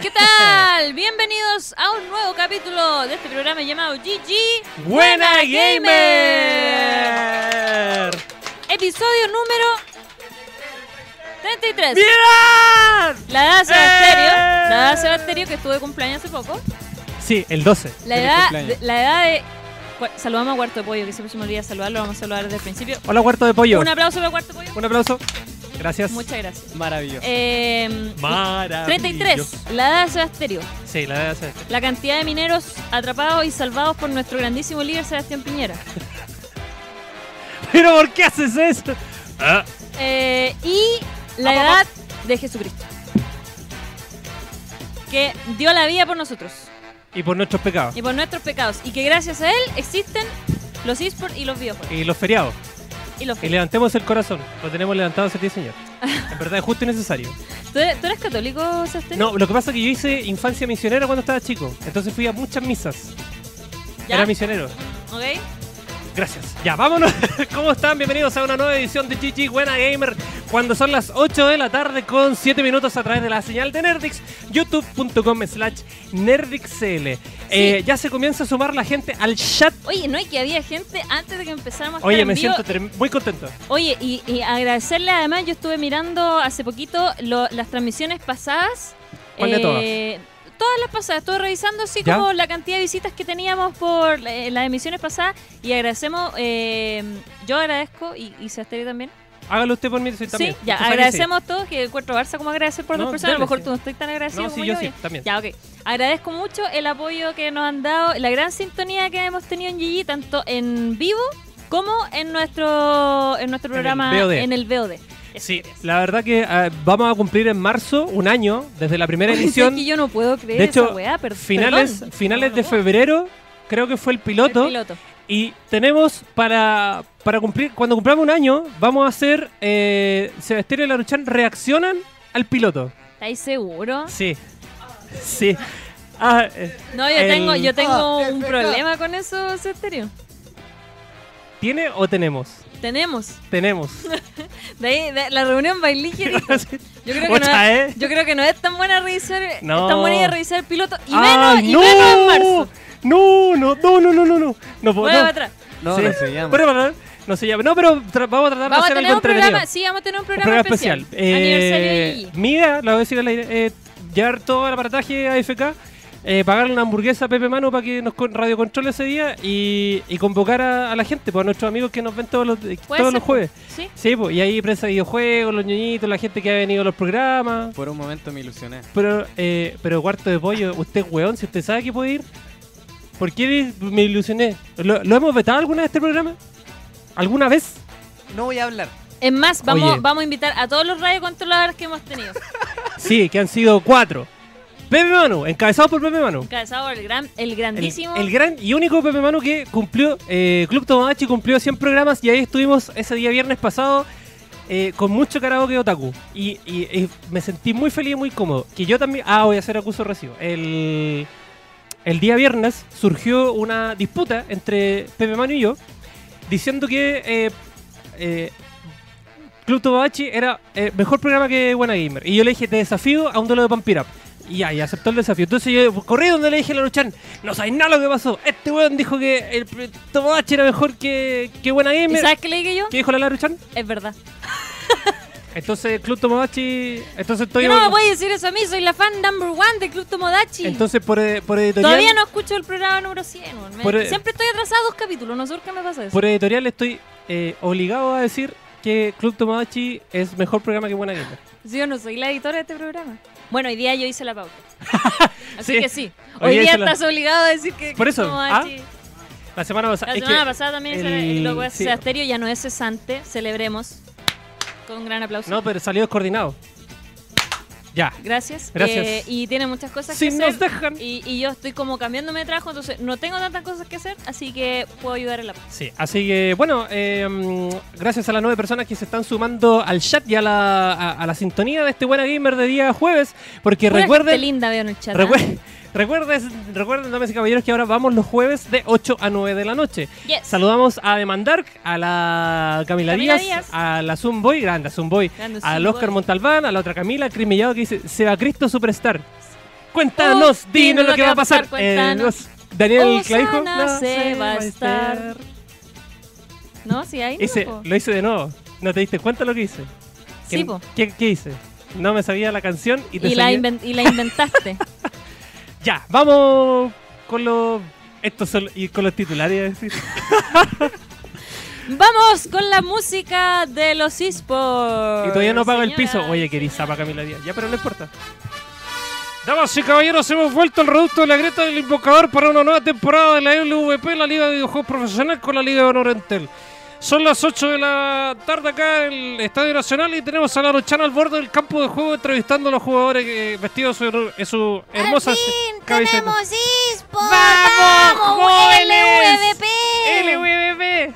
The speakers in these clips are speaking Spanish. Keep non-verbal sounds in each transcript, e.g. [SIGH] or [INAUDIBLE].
¿Qué tal? [LAUGHS] Bienvenidos a un nuevo capítulo de este programa llamado GG ¡Buena Gamer! Episodio número 33. ¡Bien! La edad de Sebasterio, ¡Eh! la edad de Sebasterio que estuvo de cumpleaños hace poco. Sí, el 12. La edad, de, la edad de... Saludamos a Cuarto de Pollo, que siempre se me olvida saludarlo, vamos a saludar desde el principio. Hola, Huerto de Pollo. Un aplauso para Cuarto de Pollo. Un aplauso. Gracias. Muchas gracias. Maravilloso. Eh, Maravilloso. 33, la edad de Sebasterio. Sí, la edad de La cantidad de mineros atrapados y salvados por nuestro grandísimo líder Sebastián Piñera. [LAUGHS] ¿Pero por qué haces eso? Ah, Eh, y la edad de Jesucristo. Que dio la vida por nosotros y por nuestros pecados. y por nuestros pecados. Y que gracias a él existen los esports y los videojuegos. Y los feriados. Y levantemos el corazón. Lo tenemos levantado hacia ti, Señor. En verdad es justo y necesario. [LAUGHS] ¿Tú eres, tú eres católico, Sebastián? No, lo que pasa es que yo hice infancia misionera cuando estaba chico. Entonces fui a muchas misas. ¿Ya? Era misionero. ¿Ok? Gracias. Ya, vámonos. [LAUGHS] ¿Cómo están? Bienvenidos a una nueva edición de GG Buena Gamer. Cuando son las 8 de la tarde con 7 minutos a través de la señal de Nerdix, youtube.com slash nerdixl. Eh, ya se comienza a sumar la gente al chat. Oye, no, y que había gente antes de que empezáramos a Oye, me siento muy contento. Oye, y, y agradecerle además, yo estuve mirando hace poquito lo- las transmisiones pasadas. ¿Cuál de Eh, Todas las pasadas, estuve revisando así ¿Ya? como la cantidad de visitas que teníamos por eh, las emisiones pasadas y agradecemos, eh, yo agradezco y, y Sebastián también. Hágalo usted por mí, soy también. Sí, ya, agradecemos todos, que encuentro Barça como agradecer por No, dos personas, a lo mejor sí. tú no estoy tan agradecido No, como sí, yo yo. sí, también. Ya, ok. Agradezco mucho el apoyo que nos han dado, la gran sintonía que hemos tenido en GG, tanto en vivo como en nuestro, en nuestro En el programa VOD. en el VOD. Sí, la verdad que ah, vamos a cumplir en marzo un año desde la primera edición. [LAUGHS] es que yo no puedo creer de hecho, esa weá, finales, perdón. finales de febrero, creo que fue el piloto. El piloto. Y tenemos para, para cumplir, cuando cumplamos un año, vamos a hacer eh, Sebastián y Laruchan reaccionan al piloto. ¿Estáis seguros? Sí. Sí. Ah, eh, No, yo El- tengo, yo tengo Ah, un problema con eso, Sebastián. ¿Tiene o tenemos? Tenemos. Tenemos. [LAUGHS] De ahí, de- la reunión bailígera. [LAUGHS] Yo creo, que no es, ¿eh? yo creo que no es tan buena revisar, No. es tan buena idea revisar el piloto y ¡Ay, menos, y no! menos en marzo. No, no, no, no, no, no, no. No, puedo- no. para atrás. No, Sí. no se llama. Bueno, no se llama. No, pero vamos a tratar Vamos de hacer algo un programa, entretenido. sí, vamos a tener un Un programa, programa especial. Aniversario Eh, de Gigi. mi idea, la voy a decir al aire, eh, llevar todo el aparataje AFK, eh, pagarle una hamburguesa a Pepe Mano para que nos con- radiocontrole ese día y, y convocar a, a la gente, pues a nuestros amigos que nos ven todos los, eh, todos ser, los jueves. Sí. Sí, pues, y ahí prensa de videojuegos, los ñoñitos, la gente que ha venido a los programas. Por un momento me ilusioné. Pero, eh, pero cuarto de pollo, usted es weón, si usted sabe que puede ir. ¿Por qué me ilusioné? ¿Lo, lo hemos vetado alguna vez este programa? ¿Alguna vez? No voy a hablar. Es más, vamos, Oye. vamos a invitar a todos los radiocontroladores que hemos tenido. Sí, que han sido cuatro. Pepe Manu, encabezado por Pepe Manu. Encabezado por el, gran, el grandísimo. el gran y único Pepe Manu que cumplió, eh, Club Tomodachi cumplió 100 programas y ahí estuvimos ese día viernes pasado eh, con mucho karaoke otaku. Y, y- y me sentí muy feliz y muy cómodo. Que yo también... Ah, voy a hacer acuso recibo. El, el día viernes surgió una disputa entre Pepe Manu y yo diciendo que eh, eh, Club Tomodachi era eh, mejor programa que Buena Gamer. Y yo le dije, te desafío a un duelo de Up. Y y aceptó el desafío. Entonces yo corrí donde le dije a la Luchan, no sabes nada lo que pasó. Este weón dijo que el Tomodachi era mejor que, que Buena ¿Y Gamer. sabes qué le dije yo? ¿Qué dijo la Laruchan? Es verdad. [LAUGHS] Entonces Club Tomodachi... Entonces estoy... Yo no me puedes decir eso a mí, soy la fan number one de Club Tomodachi. Entonces por, eh, por editorial... Todavía no escucho el programa número 100. weón. Me- Por- e- Siempre estoy atrasado dos capítulos, no sé por qué me pasa eso. Por editorial estoy eh, obligado a decir que Club Tomodachi es mejor programa que Buena Gamer. Yo no soy la editora de este programa. Bueno, hoy día yo hice la pauta. [LAUGHS] Así Sí. que sí. Hoy Hoy, día día hice la- estás obligado a decir que Por eso, Tomodachi- La semana pasada... La es semana que pasada también el- el logo de sí. Sebasterio ya no es cesante. Celebremos. Con un gran aplauso. No, pero salió descoordinado. Ya. Gracias. Gracias. Eh, y tiene muchas cosas Si que nos hacer. dejan... Y, y yo estoy como cambiándome de trabajo, entonces no tengo tantas cosas que hacer, así que puedo ayudar en la Sí, así que bueno, eh, mm, gracias a las nueve personas que se están sumando al chat y a la, a, a la sintonía de este Buena Gamer de día jueves, porque Pura gente recuerden, linda veo en el chat. ¿ah? recue- recuerden, recuerden, damas y caballeros, que ahora vamos los jueves de 8 a 9 de la noche. Yes. Saludamos a Demandark, a la Camila, Camila Díaz, Díaz. a la Zumboy, grande Zumboy, Grande al. Oscar Montalbán, a la otra Camila, Cris Mellado que dice Seba Cristo Superstar. Cuéntanos, Uh, dinos lo que va a pasar. cuéntanos. Eh, Daniel Clavijo. no se va a estar. ¿No? Sí, ahí no, Hice, po. lo hice de nuevo. ¿No te diste cuenta lo que hice? Sí, ¿Qué, po. ¿qué, qué hice? No me sabía la canción y te Y la, inven- y la inventaste. [LAUGHS] Ya, vamos con los... Estos son... Y con los titulares, decir. [LAUGHS] Vamos con la música de los esports. Y todavía no pago el piso. Oye, que zapa Camila Díaz. Ya, pero no importa. Damas y caballeros, hemos vuelto al reducto de la Greta del Invocador para una nueva temporada de la LVP, la Liga de Videojuegos Profesional con la Liga de Honor Entel. Son las 8 de la tarde acá en el Estadio Nacional y tenemos a la Rochana al borde del campo de juego entrevistando a los jugadores eh, vestidos en su, en su hermosa ¡Al fin camiseta. tenemos eSports! ¡Vamos, jóvenes! LVP! LVP.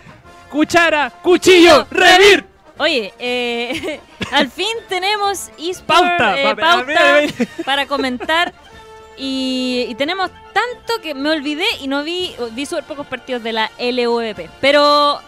Cuchara, cuchillo, revir. Oye, eh, [LAUGHS] al fin tenemos eSports Pauta, eh, pa- pauta para comentar. Y, y tenemos tanto que me olvidé y no vi, vi súper pocos partidos de la LVP. Pero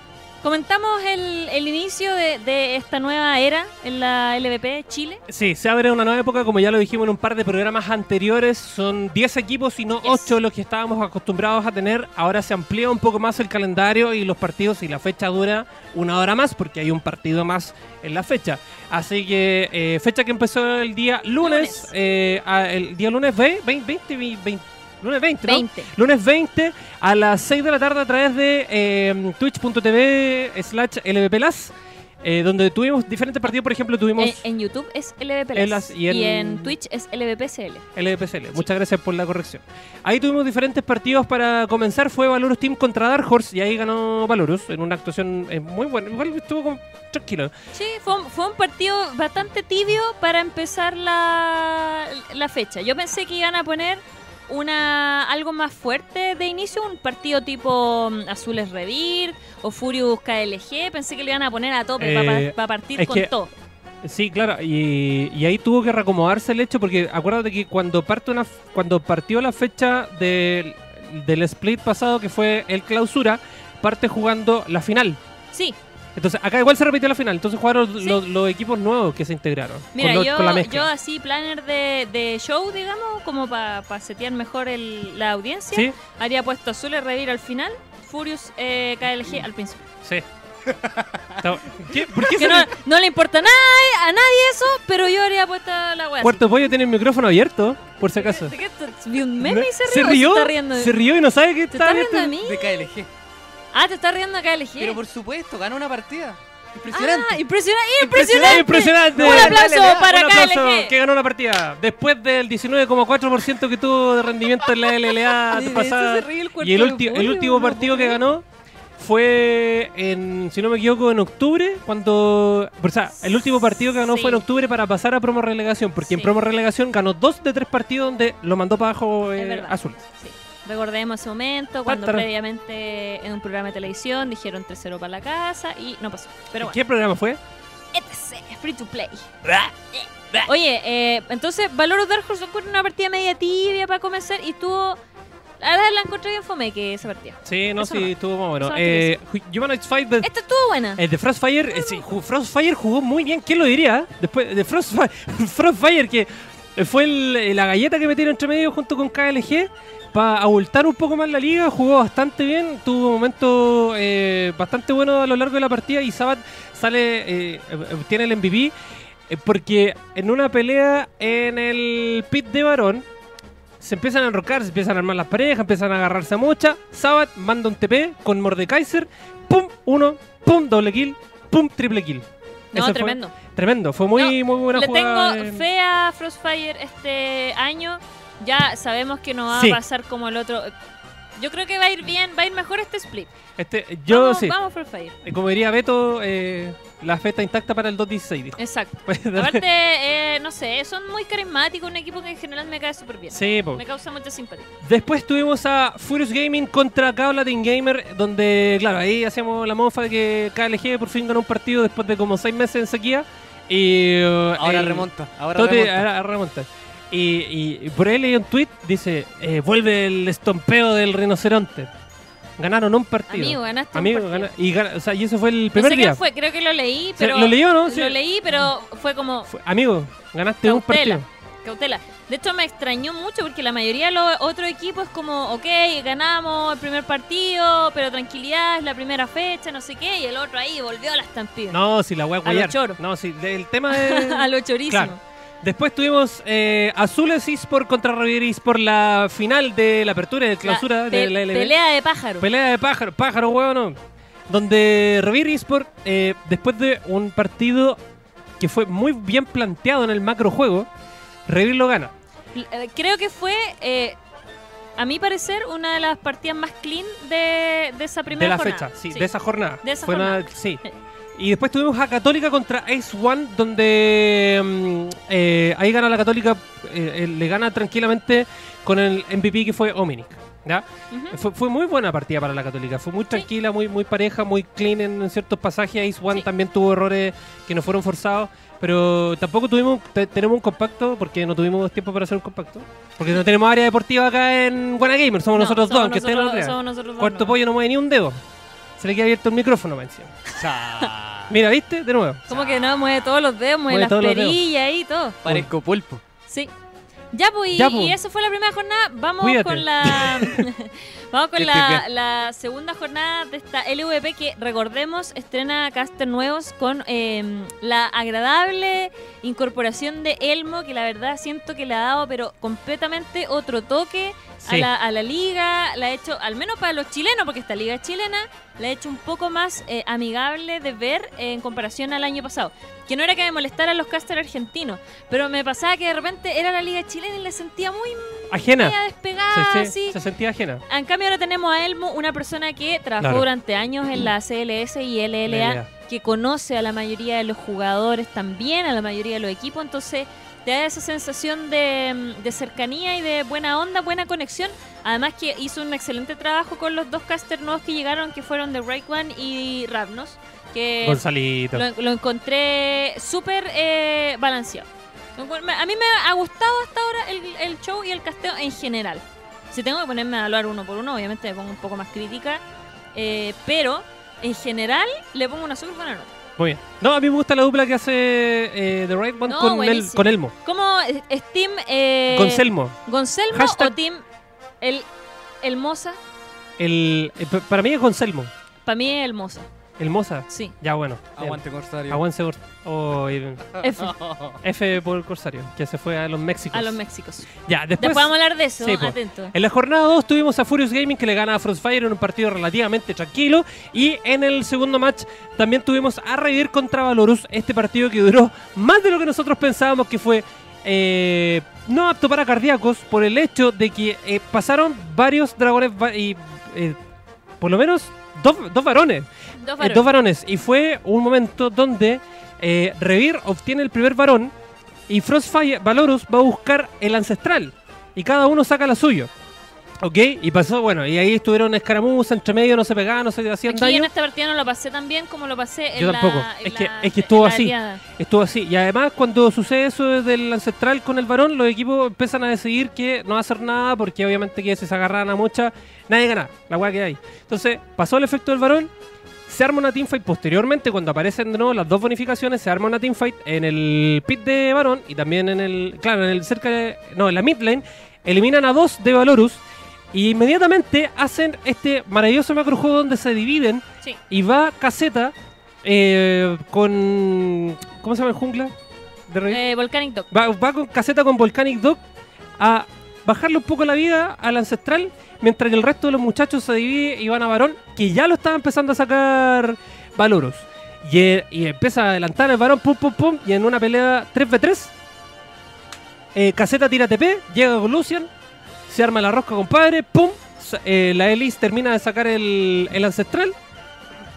comentamos el, el inicio de, de esta nueva era en la LVP Chile. Sí, se abre una nueva época, como ya lo dijimos en un par de programas anteriores, son 10 equipos y no Yes. 8 los que estábamos acostumbrados a tener. Ahora se amplía un poco más el calendario y los partidos y la fecha dura una hora más porque hay un partido más en la fecha. Así que eh, fecha que empezó el día lunes, Lunes. eh, el día lunes ve- 20, 20, 20, lunes 20, ¿no? 20. Lunes 20 a las 6 de la tarde a través de eh, twitch.tv slash lvplas, eh, donde tuvimos diferentes partidos, por ejemplo, tuvimos... En, en YouTube es LVP En las- y y, en-. Twitch es LVPCL. LVPCL. Muchas gracias por la corrección. Ahí tuvimos diferentes partidos para comenzar. Fue Valorus Team contra Dark Horse y ahí ganó Valorus en una actuación eh, muy buena. Igual estuvo como tranquilo. Sí, fue un, fue un partido bastante tibio para empezar la, la fecha. Yo pensé que iban a poner una algo más fuerte de inicio, un partido tipo mm, Azules Revir o Furious KLG. Pensé que le iban a poner a tope Eh, para partir con que- todo. Sí, claro. Y, y ahí tuvo que reacomodarse el hecho porque acuérdate que cuando, parte una, cuando partió la fecha del, del split pasado, que fue el clausura, parte jugando la final. Sí, Entonces acá igual se repitió la final. Entonces jugaron Sí. los, los equipos nuevos que se integraron. mira, con, lo- yo, con la mezcla. yo así planner de, de show, digamos, como para setear mejor el- la audiencia, ¿Sí? haría puesto Azules Revir al final, Furious eh, KLG al principio. Sí. Está- ¿Qué? ¿Por qué Que se no, no le importa nada a nadie eso, pero yo habría puesto la weá. Cuarto Pollo tiene el micrófono abierto, por si acaso. ¿De qué te- Vi un meme y se rió. ¿Se rió? está riendo de- Se rió y no sabe que ¿Te está estás riendo de mí? De KLG. Ah, te estás riendo acá LG. Pero por supuesto, ganó una partida. Impresionante. Ah, impresionante, Impresionante. Un aplauso Dale, dale, para Un aplauso, KLG. que ganó la partida. Después del 19,4% que tuvo de rendimiento en la LLA [LAUGHS] pasada. Y el, ulti- último partido que ganó fue en, si no me equivoco, en octubre, cuando, o sea, el último partido que ganó Sí. fue en octubre para pasar a promo relegación, porque en promo relegación ganó dos de tres partidos donde lo mandó para abajo eh, azul. Sí. Recordemos ese momento cuando previamente en un programa de televisión dijeron 3-0 para la casa y no pasó. Pero bueno, ¿Qué programa fue? etc. Free to play. Oye, eh, entonces Valorous Dark Horse ocurre una partida media tibia para comenzar y estuvo. La verdad la encontré bien fome que esa partida. Sí, no, Eso sí, no. estuvo más bueno. Eso no Eh, Ju- Humanoids Fight de, Esta estuvo buena. eh, de Frostfire, eh, sí, ju- Frostfire jugó muy bien, ¿quién lo diría? Después de Frostfire, [LAUGHS] Frostfire que fue el- eh, la galleta que metieron entre medio junto con KLG para abultar un poco más la liga, jugó bastante bien, tuvo momentos eh, bastante buenos a lo largo de la partida y Sabat sale, eh, tiene el MVP eh, porque en una pelea en el pit de varón se empiezan a enrocar, se empiezan a armar las parejas, empiezan a agarrarse a mucha. Sabat manda un TP con Mordekaiser, pum, uno, pum, doble kill, pum, triple kill. No, Ese fue tremendo. tremendo, fue muy, muy buena Le jugada. tengo en- fe a Frostfire este año. Ya sabemos que no va Sí. a pasar como el otro. Yo creo que va a ir bien, va a ir mejor este split. Este, yo vamos, sí, Vamos Frostfire. Eh, como diría Beto, eh, la fe está intacta para el 2-16. dijo. Exacto. [LAUGHS] Pues, Aparte, eh, no sé, son muy carismáticos, un equipo que en general me cae súper bien. sí, po. Me causa mucha simpatía. Después tuvimos a Furious Gaming contra Cablatin Gamer, donde, claro, ahí hacíamos la mofa de que KLG por fin ganó un partido después de como seis meses en sequía. Y, uh, Ahora el- remonta. Ahora Tote- remonta. ahora remonta. Y, y- y por ahí leí un tweet, dice, eh, vuelve el estompeo del rinoceronte. Ganaron un partido. Amigo, ganaste Amigo, un partido. gana- y, gana- o sea, y eso fue el No primer sé día. fue, creo que lo leí, sea, pero... ¿lo leyó o no? Sí. Lo leí, pero fue como... Fue- amigo, ganaste un partido. cautela. De hecho, me extrañó mucho porque la mayoría de los otros equipos es como, ok, ganamos el primer partido, pero tranquilidad, es la primera fecha, no sé qué, y el otro ahí volvió a la estampida. No, si la wea A lo guayar. choro. No, si el tema es. [LAUGHS] a lo chorísimo. Claro. Después tuvimos eh, Azules eSport contra Revier por la final de la apertura y de La clausura de la LB. pelea de pájaro. Pelea de pájaro, pájaro, huevo, no. Donde Revier eSport, eh, después de un partido que fue muy bien planteado en el macro juego, Revier lo gana. Eh, Creo que fue, eh, a mi parecer, una de las partidas más clean de, de esa De primera la jornada. fecha, sí, de esa jornada. De esa Fue una- jornada. sí. [LAUGHS] Y después tuvimos a Católica contra Ace One, donde mm, eh, ahí gana la Católica, eh, eh, le gana tranquilamente con el MVP que fue Ominic. Fue, fue muy buena partida para la Católica, fue muy tranquila, muy, muy pareja, muy clean en ciertos pasajes. Ace One Sí. también tuvo errores que no fueron forzados, pero tampoco tuvimos te- tenemos un compacto porque no tuvimos tiempo para hacer un compacto. Porque no tenemos área deportiva acá en Buena Gamer, somos No, nosotros dos, aunque nosotros- nosotros dos, Cuarto no. pollo no mueve ni un dedo. Se le queda abierto el micrófono, me encima. [LAUGHS] Cha. Mira, ¿viste? De nuevo. Como que no, mueve todos los dedos, mueve, Mueve las perillas y todo. Parezco pulpo. Sí. Ya, pues, y, Ya, pues. y eso fue la primera jornada. Vamos Cuídate. con la [LAUGHS] [LAUGHS] Vamos con Que la, segunda jornada de esta LVP que, recordemos, estrena caster nuevos con eh, la agradable incorporación de Elmo, que la verdad siento que le ha dado, pero completamente otro toque a, la, a la liga. La ha hecho, al menos para los chilenos, porque esta liga es chilena, la ha hecho un poco más eh, amigable de ver eh, en comparación al año pasado. Que no era que me molestara a los casters argentinos, pero me pasaba que de repente era la liga chilena y le sentía muy Ajena. Se, despegada, se- así. se sentía ajena. En cambio ahora tenemos a Elmo, una persona que trabajó Claro. durante años en la [CLEARS THROAT] CLS y LLA, LLA. que conoce a la mayoría de los jugadores también, a la mayoría de los equipos, entonces te da esa sensación de, de cercanía y de buena onda, buena conexión. Además que hizo un excelente trabajo con los dos casters nuevos que llegaron, que fueron de Rayquan y Ravnos, que Gonzalito. lo, lo encontré súper eh, balanceado. A mí me ha gustado hasta ahora el, el show y el casteo en general. Si tengo que ponerme a evaluar uno por uno, obviamente me pongo un poco más crítica. eh, pero en general le pongo una súper buena nota. Muy bien. No, a mí me gusta la dupla que hace eh, The Right One No, con, el, con Elmo. ¿Cómo es Team eh, Goncelmo. Goncelmo Hashtag- o Team el, el Moza? El, eh, pa- para mí es Goncelmo. Para mí es el Moza, El Moza. sí. Ya bueno. Aguante, Corsario. Aguante Gor- oh, F, [LAUGHS] F por Corsario, que se fue a los Méxicos. a los Méxicos. Ya, después. Después vamos a hablar de eso, Sí, po. atento. En la jornada 2 tuvimos a Furious Gaming que le gana a Frostfire en un partido relativamente tranquilo. Y en el segundo match también tuvimos a Revivir contra Valorus. Este partido que duró más de lo que nosotros pensábamos que fue eh, no apto para cardíacos por el hecho de que eh, pasaron varios dragones va- y eh, por lo menos dos, dos varones. Dos Eh, varones. dos varones. Y fue un momento donde eh, Revir obtiene el primer varón y Frostfire Valorus va a buscar el ancestral. Y cada uno saca la suyo. ¿Ok? Y pasó, bueno, y ahí estuvieron escaramuzas, entre medio, no se pegaban, no se hacían Aquí daño. en esta partida no lo pasé tan bien como lo pasé en Yo la tampoco. en Es que- la- es que estuvo la así. Estuvo así. Y además, cuando sucede eso del ancestral con el varón, los equipos empiezan a decidir que no va a hacer nada, porque obviamente que si se agarran a mucha, nadie gana. La weá que hay. Entonces, pasó el efecto del varón. Se arma una teamfight posteriormente, cuando aparecen de nuevo las dos bonificaciones, se arma una teamfight en el pit de varón y también en el. Claro, en el cerca de. No, en la mid lane. Eliminan a dos de Valorus. Y inmediatamente hacen este maravilloso macrojuego donde se dividen Sí. y va Caseta eh, con. ¿Cómo se llama el jungla? De? Eh, Volcanic Dog. Va, va con Caseta con Volcanic Dog a bajarle un poco la vida al ancestral, mientras que el resto de los muchachos se divide y van a varón, que ya lo estaba empezando a sacar Valoros. Y, eh, y empieza a adelantar el varón, pum, pum, pum, y en una pelea 3v3, eh, Caseta tira TP, llega con Lucian, se arma la rosca, compadre, pum, eh, la Elise termina de sacar el, el ancestral,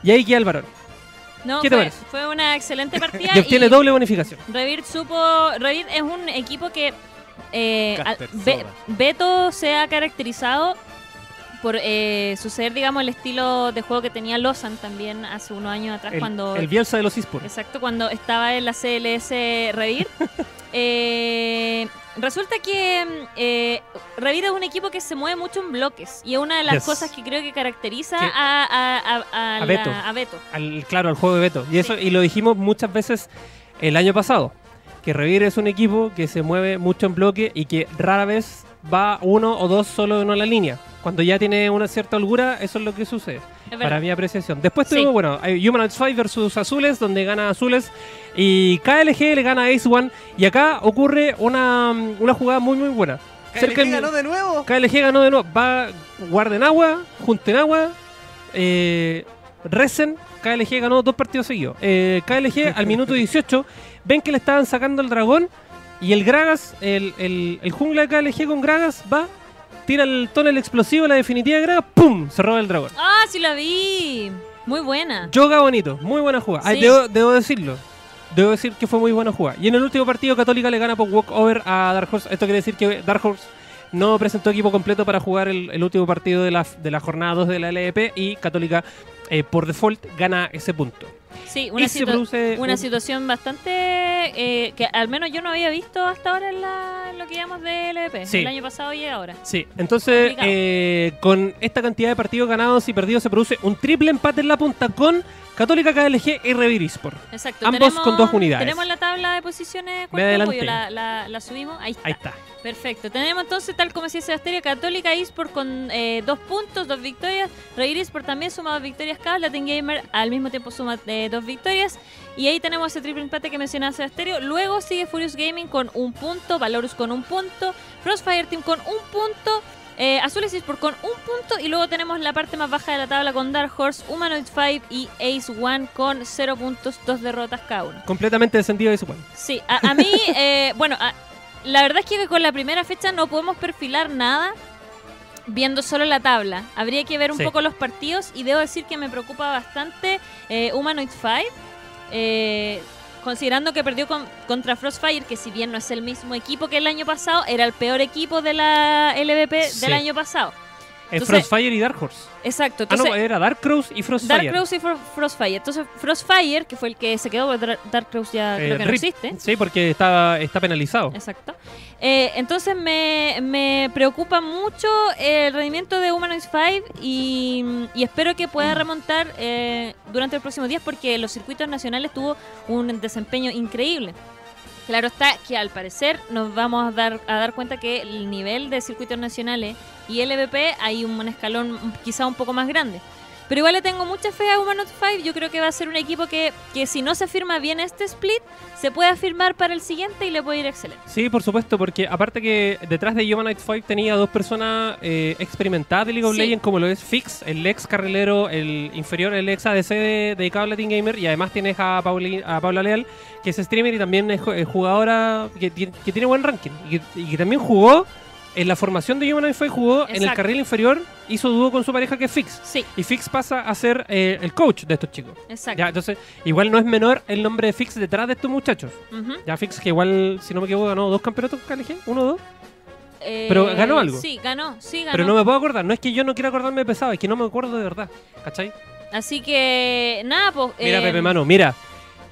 y ahí queda el varón. No, ¿Qué te fue, fue una excelente [LAUGHS] partida. Y obtiene doble bonificación. Revir supo. Revir es un equipo que. Eh, al- Be-. Beto se ha caracterizado por eh, suceder, digamos, el estilo de juego que tenía Lozan también hace unos años atrás, El, cuando. el Bielsa de los esports. Exacto, cuando estaba en la CLS Revir. [LAUGHS] Eh, resulta que mm, eh, Revir es un equipo que se mueve mucho en bloques y es una de las Yes. cosas que creo que caracteriza Que- a, a, a- a A la- Beto. a Beto. al, claro, al juego de Beto. Y eso y lo dijimos muchas veces el año pasado. Que Revir es un equipo que se mueve mucho en bloque y que rara vez va uno o dos solo en una línea. Cuando ya tiene una cierta holgura, eso es lo que sucede. Para mi apreciación. Después Sí. tuvimos, bueno, hay Humanoid Fight versus Azules, donde gana Azules. Y KLG le gana a Ace One. Y acá ocurre una, una jugada muy, muy buena. ¿KLG ganó de nuevo? KLG ganó de nuevo. Va, guarden agua, junten agua, eh, recen. KLG ganó dos partidos seguidos. Eh, KLG al minuto [LAUGHS] 18 ven que le estaban sacando el dragón y el Gragas, el, el, el jungla de KLG con Gragas va, tira el tonel explosivo, la definitiva de Gragas, ¡pum! Se roba el dragón. Ah, sí la vi. Muy buena. Yoga bonito, muy buena jugada. Sí. debo, debo decirlo. Debo decir que fue muy buena jugada. Y en el último partido, Católica le gana por walkover a Dark Horse. Esto quiere decir que Dark Horse no presentó equipo completo para jugar el, el último partido de la, de la jornada 2 de la LEP y Católica, eh, por default, gana ese punto. Sí, una, produce una un- situación bastante eh, que al menos yo no había visto hasta ahora en, la- en lo que llamamos de LVP. Sí. El año pasado y ahora. Sí, entonces eh, con esta cantidad de partidos ganados y perdidos se produce un triple empate en la punta con Católica KLG y Revir Esport. Exacto. Ambos tenemos, con dos unidades. Tenemos la tabla de posiciones. Me La, la- la subimos. Ahí está. Ahí está. Perfecto. Tenemos entonces, tal como decía Sebastián, Católica eSport con eh, dos puntos, dos victorias. Reir eSport también suma dos victorias cada. Latin Gamer al mismo tiempo suma eh, dos victorias. Y ahí tenemos ese triple empate que mencionaba Sebastián. Luego sigue Furious Gaming con un punto, Valorus con un punto, Frostfire Team con un punto. Eh, Azules eSport con un punto y luego tenemos la parte más baja de la tabla con Dark Horse, Humanoid 5 y Ace One con 0 puntos, dos derrotas cada uno. Completamente descendido de su cual. Sí, a, a mí, [LAUGHS] eh, bueno, a- la verdad es que con la primera fecha no podemos perfilar nada viendo solo la tabla. Habría que ver un Sí. poco los partidos y debo decir que me preocupa bastante eh, Humanoid 5. eh, considerando que perdió con- contra Frostfire, que si bien no es el mismo equipo que el año pasado, era el peor equipo de la LVP Sí. del año pasado. Entonces- Frostfire y Dark Horse. Exacto. Ah, no, era Dark Crows y Frostfire. Dark Crows y Fro- Frostfire. Entonces, Frostfire, que fue el que se quedó, porque Dar- Dark Crows ya Eh, creo que no existe. Sí, porque está, está penalizado. Exacto. Eh, entonces me, me preocupa mucho el rendimiento de Humanoid 5 y, y espero que pueda remontar eh, durante los próximos días porque los circuitos nacionales tuvo un desempeño increíble. Claro está que al parecer nos vamos a dar, a dar cuenta que el nivel de circuitos nacionales y LVP hay un, escalón quizá un poco más grande. Pero igual le tengo mucha fe a Humanoid 5. Yo creo que va a ser un equipo que, que si no se firma bien este split, se puede firmar para el siguiente y le puede ir excelente. Sí, por supuesto, porque aparte que detrás de Humanoid 5 tenía dos personas eh, experimentadas de League of Sí. Legends, como lo es Fix, el ex carrilero, el inferior, el ex ADC de, dedicado a Latin Gamer, y además tienes a, Pauli- a Paula Leal, que es streamer y también es, es jugadora que, que tiene buen ranking, y que, y que también jugó en la formación de Humanoid 5, jugó en el carril inferior, hizo dúo con su pareja que es Fix. Sí, Y Fix pasa a ser eh, el coach de estos chicos. exacto. Ya, entonces, igual no es menor el nombre de Fix detrás de estos muchachos. Ujú. Ya Fix, que igual, si no me equivoco, ganó dos campeonatos KLG, uno o dos. Eh, Pero ganó algo. Sí, ganó, sí, ganó. Pero no me puedo acordar. No es que yo no quiera acordarme de pesado, es que no me acuerdo de verdad. ¿Cachai? Así que, nada, pues. Mira, eh, Pepe Mano, mira.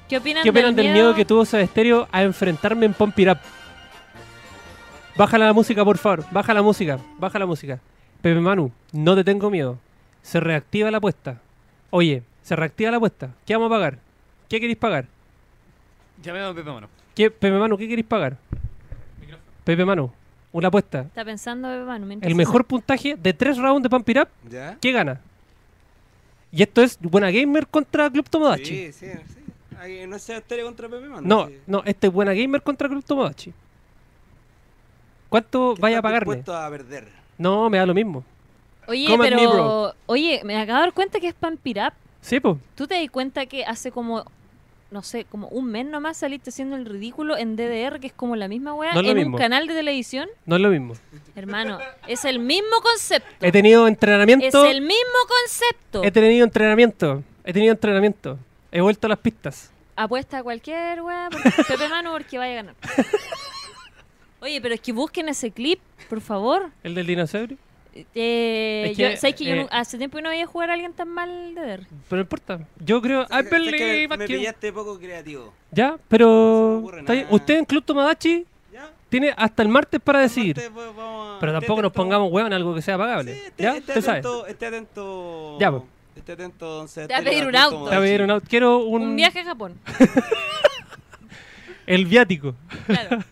¿Qué opinan, ¿Qué opinan del miedo que tuvo ese estéreo a enfrentarme en Pump Bájala la música, por favor. Baja la música. Baja la música. Pepe Manu, no te tengo miedo. Se reactiva la apuesta. Oye, se reactiva la apuesta. ¿Qué vamos a pagar? ¿Qué queréis pagar? Llamemos a Pepe Mano. ¿Qué, Pepe Manu, ¿qué queréis pagar? Pepe Manu, una apuesta. Está pensando Pepe Manu. mientras El mejor puntaje de tres rounds de Pump It Up, ¿Ya? ¿qué gana? Y esto es Buena Gamer contra Club Tomodachi. Sí, sí, sí. Ay, no sea Estéreo contra Pepe Mano. No, sí. no, este es Buena Gamer contra Club Tomodachi. ¿Cuánto vaya a pagarme? dispuesto a perder. No, me da lo mismo. Oye, Come me, pero. bro. Oye, me acabo de dar cuenta que es Pampirap. Sí, pues. ¿Tú te das cuenta que hace como. No sé, como un mes nomás saliste haciendo el ridículo en DDR, que es como la misma weá, No es en mismo. un canal de televisión? No es lo mismo. Hermano, es el mismo concepto. He tenido Es entrenamiento. el mismo concepto. He tenido entrenamiento. He tenido entrenamiento. He vuelto a las pistas. Apuesta a cualquier weá por [LAUGHS] Pepe Manu porque vaya a ganar. [LAUGHS] Oye, pero es que busquen ese clip, por favor. El del dinosaurio. Eh, Es yo- que, ¿Sabes que yo eh, no- hace tiempo que no veía jugar a alguien tan mal de ver? Pero no importa. Yo creo. I Es que me pillaste poco creativo. Ya, pero. Usted en Club Tomodachi ¿Ya? tiene hasta el martes para decidir. Martes, pues, Pero tampoco nos pongamos hueón en algo que sea pagable. Sí, esté, ¿Ya? esté Usted sabe. atento, esté atento. Ya, pues. Esté atento, Te va a pedir un auto. Te voy a pedir un auto. Quiero un. Un, viaje a Japón. [LAUGHS] El viático. Claro. [LAUGHS]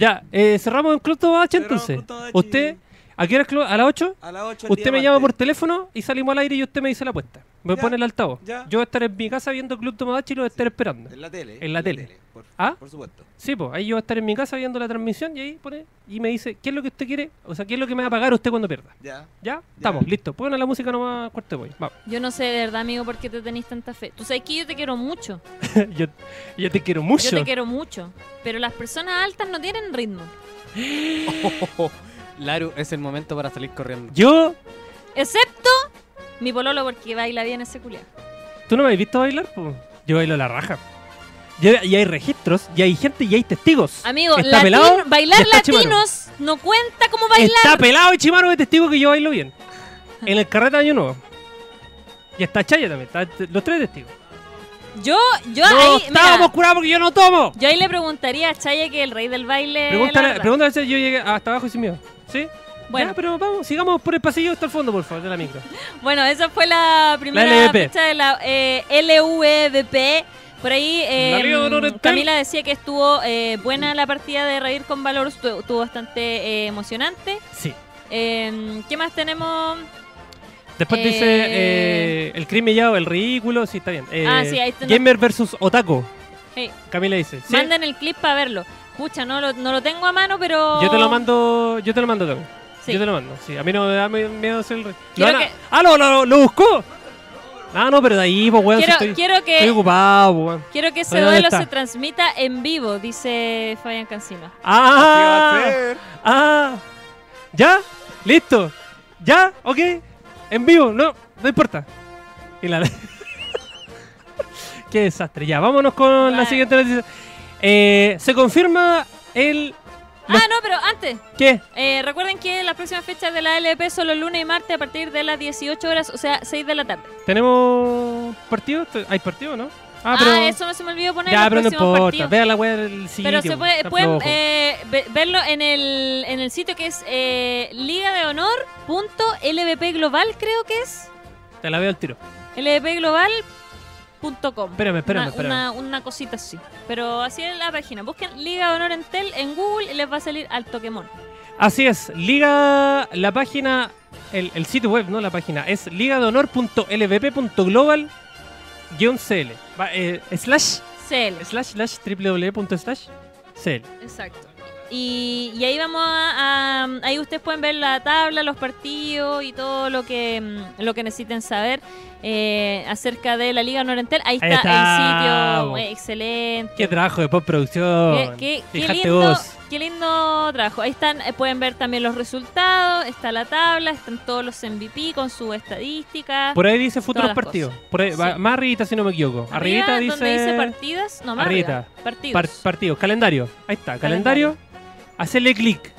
Ya, eh, cerramos en Tomachi Cerramos entonces. Usted, ¿a qué hora es Club? ¿A las 8? A las 8 Usted me llama por teléfono y salimos al aire y usted me dice la apuesta. Me Ya, pone el altavoz. ya. Yo voy a estar en mi casa viendo Club Tomodachi y lo voy a estar esperando. En la tele. En la tele. Por, ¿Ah? por supuesto. Sí, pues ahí yo voy a estar en mi casa viendo la transmisión y ahí pone y me dice, ¿qué es lo que usted quiere? O sea, ¿qué es lo que me va a pagar usted cuando pierda? Ya. ¿Ya? Estamos, listo. Pongan la música nomás, cuarto de voy. Vamos. Yo no sé de verdad, amigo, por qué te tenéis tanta fe. Tú sabes que yo te quiero mucho. [LAUGHS] yo, yo te quiero mucho. Yo te quiero mucho. Pero las personas altas no tienen ritmo. [LAUGHS] Laru, es el momento para salir corriendo. Yo, Excepto mi pololo porque baila bien ese culiao. ¿tú no me has visto bailar? po? Yo bailo la raja. Y hay registros, y hay gente, y hay testigos. Amigo, Está pelado bailar está latinos no cuenta como bailar. Está pelado y Chimaru de testigo que yo bailo bien. En el carrete de Año Nuevo. Y está Chaya también, está- los tres testigos. Yo, yo no ahí, estábamos mira, curados porque yo no tomo. yo ahí le preguntaría a Chaya que el rey del baile. la Pregúntale, pregúntale si yo llegué hasta abajo y sin miedo. ¿Sí? Bueno. Ya, pero vamos, sigamos por el pasillo hasta el fondo, por favor, de la micro. [LAUGHS] Bueno, esa fue la primera fecha de la eh, LVP. Por ahí eh. Camila decía que estuvo eh, buena la partida de Reír con Valor, estuvo, estuvo bastante eh, emocionante. Sí. Eh, ¿Qué más tenemos? Después Eh, dice eh, el crimen ya, el ridículo, sí, está bien. Eh, Ah, sí, ahí está. Gamer versus Otaku. Hey, Camila dice. ¿sí? Manden el clip para verlo. Pucha, no lo, no lo tengo a mano, pero. Yo te lo mando, yo te lo mando. Sí. Yo te lo mando. Sí, a mí no me da miedo ser el rey. ¿Lo van a- que- Ah, lo, lo, lo buscó. Ah, no, pero de ahí, pues, weón, si Quiero, estoy, quiero estoy que. ocupado, pues, weón. Quiero que ese Oye, ¿dónde duelo se transmita en vivo, dice Fabián Cancino. Ah, ah, ya, listo, ya, ok, en vivo, no, no importa. Y la... [LAUGHS] Qué desastre, ya, vámonos con la siguiente noticia. Eh, se confirma el... Ah, no, pero antes. ¿Qué? Eh, recuerden que las próximas fechas de la LP son los lunes y martes a partir de las 18 horas, o sea, 6 de la tarde. ¿Tenemos partido? ¿Hay partido, no? Ah, pero... eso no se me olvidó poner Ya, pero no importa. partidos. Vea la web del sitio. Pero se puede, pueden eh, ve- verlo en el, en el sitio que es eh, global, creo que es. Te la veo al tiro. lvpglobal.com. Espérame, espérame, una, espérame. Una, una cosita así. Pero así es la página. Busquen Liga de Honor Entel en Google y les va a salir al Pokémon. Así es, Liga, la página, el, el sitio web, no la página, es ligadehonor.lvp.global-cl. Eh, slash, CL. slash, slash, www.slash, cl. Exacto. Y, y ahí vamos a, a- ahí ustedes pueden ver la tabla, los partidos y todo lo que mm, lo que necesiten saber eh, acerca de la Liga Norentel. Ahí está, Ahí está, el sitio, eh, excelente. Qué trabajo de postproducción. Qué, qué- lindo, vos. qué lindo trabajo. Ahí están, eh, pueden ver también los resultados, está la tabla, están todos los MVP con su estadística. Por ahí dice futuros partidos. Por ahí, va- más arribita si no me equivoco. Arribita dice, donde dice partidas, no más Arribita. arriba, partidos. par- partidos, calendario. Ahí está, Calendario. calendario. Hacerle clic.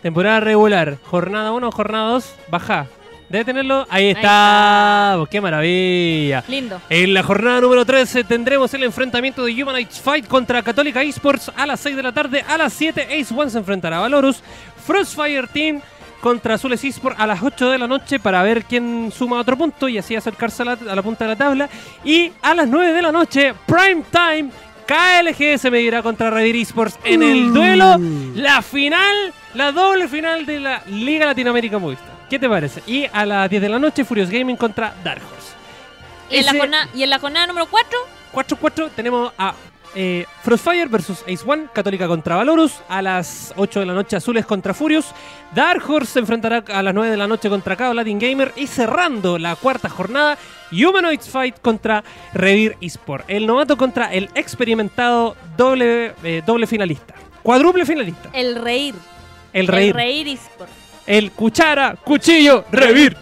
Temporada regular, jornada 1, jornada 2, baja. Debe tenerlo. Ahí está. está. Qué maravilla. Lindo. En la jornada número 13 tendremos el enfrentamiento de Humanites Fight contra Católica Esports a las 6 de la tarde. A las 7 Ace One se enfrentará a Valorus. Frostfire Team contra Azules Esports a las 8 de la noche para ver quién suma otro punto y así acercarse a la, a la punta de la tabla. Y a las 9 de la noche, Prime Time, KLG se medirá contra Redir Esports en el duelo. La final, la doble final de la Liga Latinoamérica Movistar. ¿Qué te parece? Y a las 10 de la noche, Furious Gaming contra Dark Horse. Y en, la jornada, y en la jornada número 4, 4-4 tenemos a eh, Frostfire versus Ace One, Católica contra Valorus, a las 8 de la noche Azules contra Furious, Dark Horse se enfrentará a las 9 de la noche contra Kao Latin Gamer y cerrando la cuarta jornada, Humanoids Fight contra Revir Esport, el novato contra el experimentado doble, eh, doble finalista, cuádruple finalista, el reír. el reír, El reír eSport. el cuchara, cuchillo, Revir.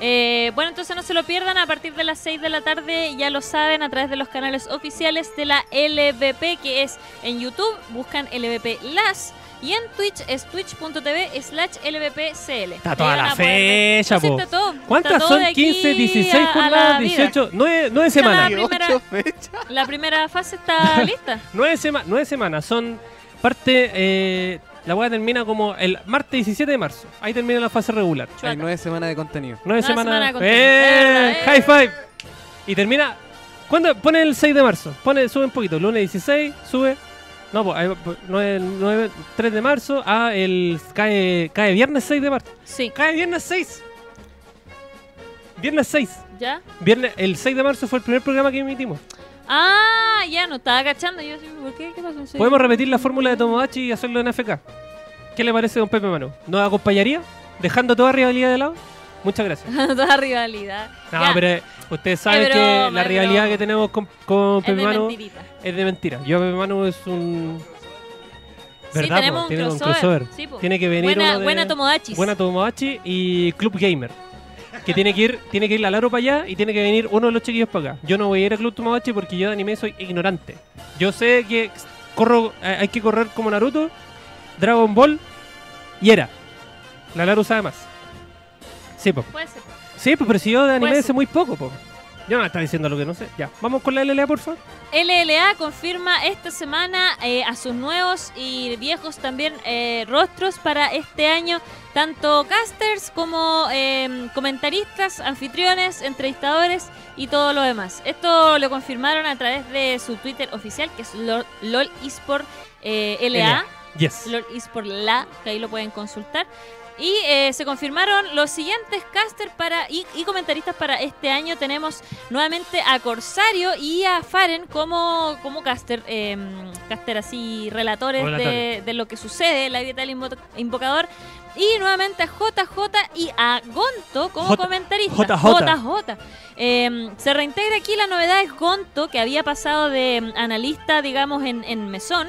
Eh, bueno, entonces no se lo pierdan a partir de las 6 de la tarde, ya lo saben, a través de los canales oficiales de la LVP, que es en YouTube, buscan LVP Las, y en Twitch es twitch.tv slash LVPCL. Está toda la fecha, po. está todo. Está ¿Cuántas todo son? de aquí 15, 16 a- a la jornadas, vida. 18, 9, 9 Está la semanas. primera- fechas. La primera fase está [LAUGHS] lista. Nueve, sema- nueve semanas, son parte. eh, la hueá termina como el martes 17 de marzo. Ahí termina la fase regular. Chuata. Hay nueve semanas de contenido. Nueve Nueve semanas. semanas de contenido. ¡Eh! Eh. ¡High five! Y termina. ¿Cuándo? Pone el 6 de marzo. Pone, sube un poquito. Lunes 16, sube. No, pues, ahí- pues, nueve- nueve- 3 de marzo. Ah, el cae, cae viernes 6 de marzo. Sí, Cae viernes 6. Viernes 6. ¿ya? Viernes, el 6 de marzo fue el primer programa que emitimos. Ah, ya, no estaba cachando. Yo, sí, ¿por qué? ¿Qué pasó? serio? Podemos repetir la fórmula de Tomodachi y hacerlo en AFK. ¿Qué le parece, don Pepe Manu? ¿Nos acompañaría? ¿Dejando toda rivalidad de lado? Muchas gracias. [LAUGHS] Toda rivalidad. No, Ya, pero eh, ustedes saben que la rivalidad broma. que tenemos con, Pepe mentirita. es de mentira. Yo, Pepe Manu, es un. Sí, ¿Verdad? tenemos po? un Tiene crossover. crossover. Sí. Tiene que venir buena, uno de- buena Tomodachis. Buena Tomodachi y Club Gamer. Que tiene que ir, tiene que ir la Laro para allá y tiene que venir uno de los chiquillos para acá. Yo no voy a ir a Club Tomodachi porque yo de anime soy ignorante. Yo sé que corro, eh, hay que correr como Naruto, Dragon Ball y era. La Laro sabe más. Sí, po. Puede ser. Sí, pues, pero si yo de anime sé muy poco, po. Yo no me está diciendo lo que no sé. Ya, vamos con la LLA, por favor. LLA confirma esta semana eh, a sus nuevos y viejos también eh, rostros para este año, tanto casters como eh, comentaristas, anfitriones, entrevistadores y todo lo demás. Esto lo confirmaron a través de su Twitter oficial, que es LOL, LOL eSport eh, LA. Yes. LOL eSport La, que ahí lo pueden consultar. Y eh, se confirmaron los siguientes casters para y, y comentaristas para este año. Tenemos nuevamente a Corsario y a Faren como, como caster, eh, caster así, relatores de, de lo que sucede en la vida del invo- invocador. Y nuevamente a JJ y a Gonto como J- comentarista. JJ. JJ. Eh, se reintegra aquí la novedad es Gonto, que había pasado de mm, analista, digamos, en, en Mesón.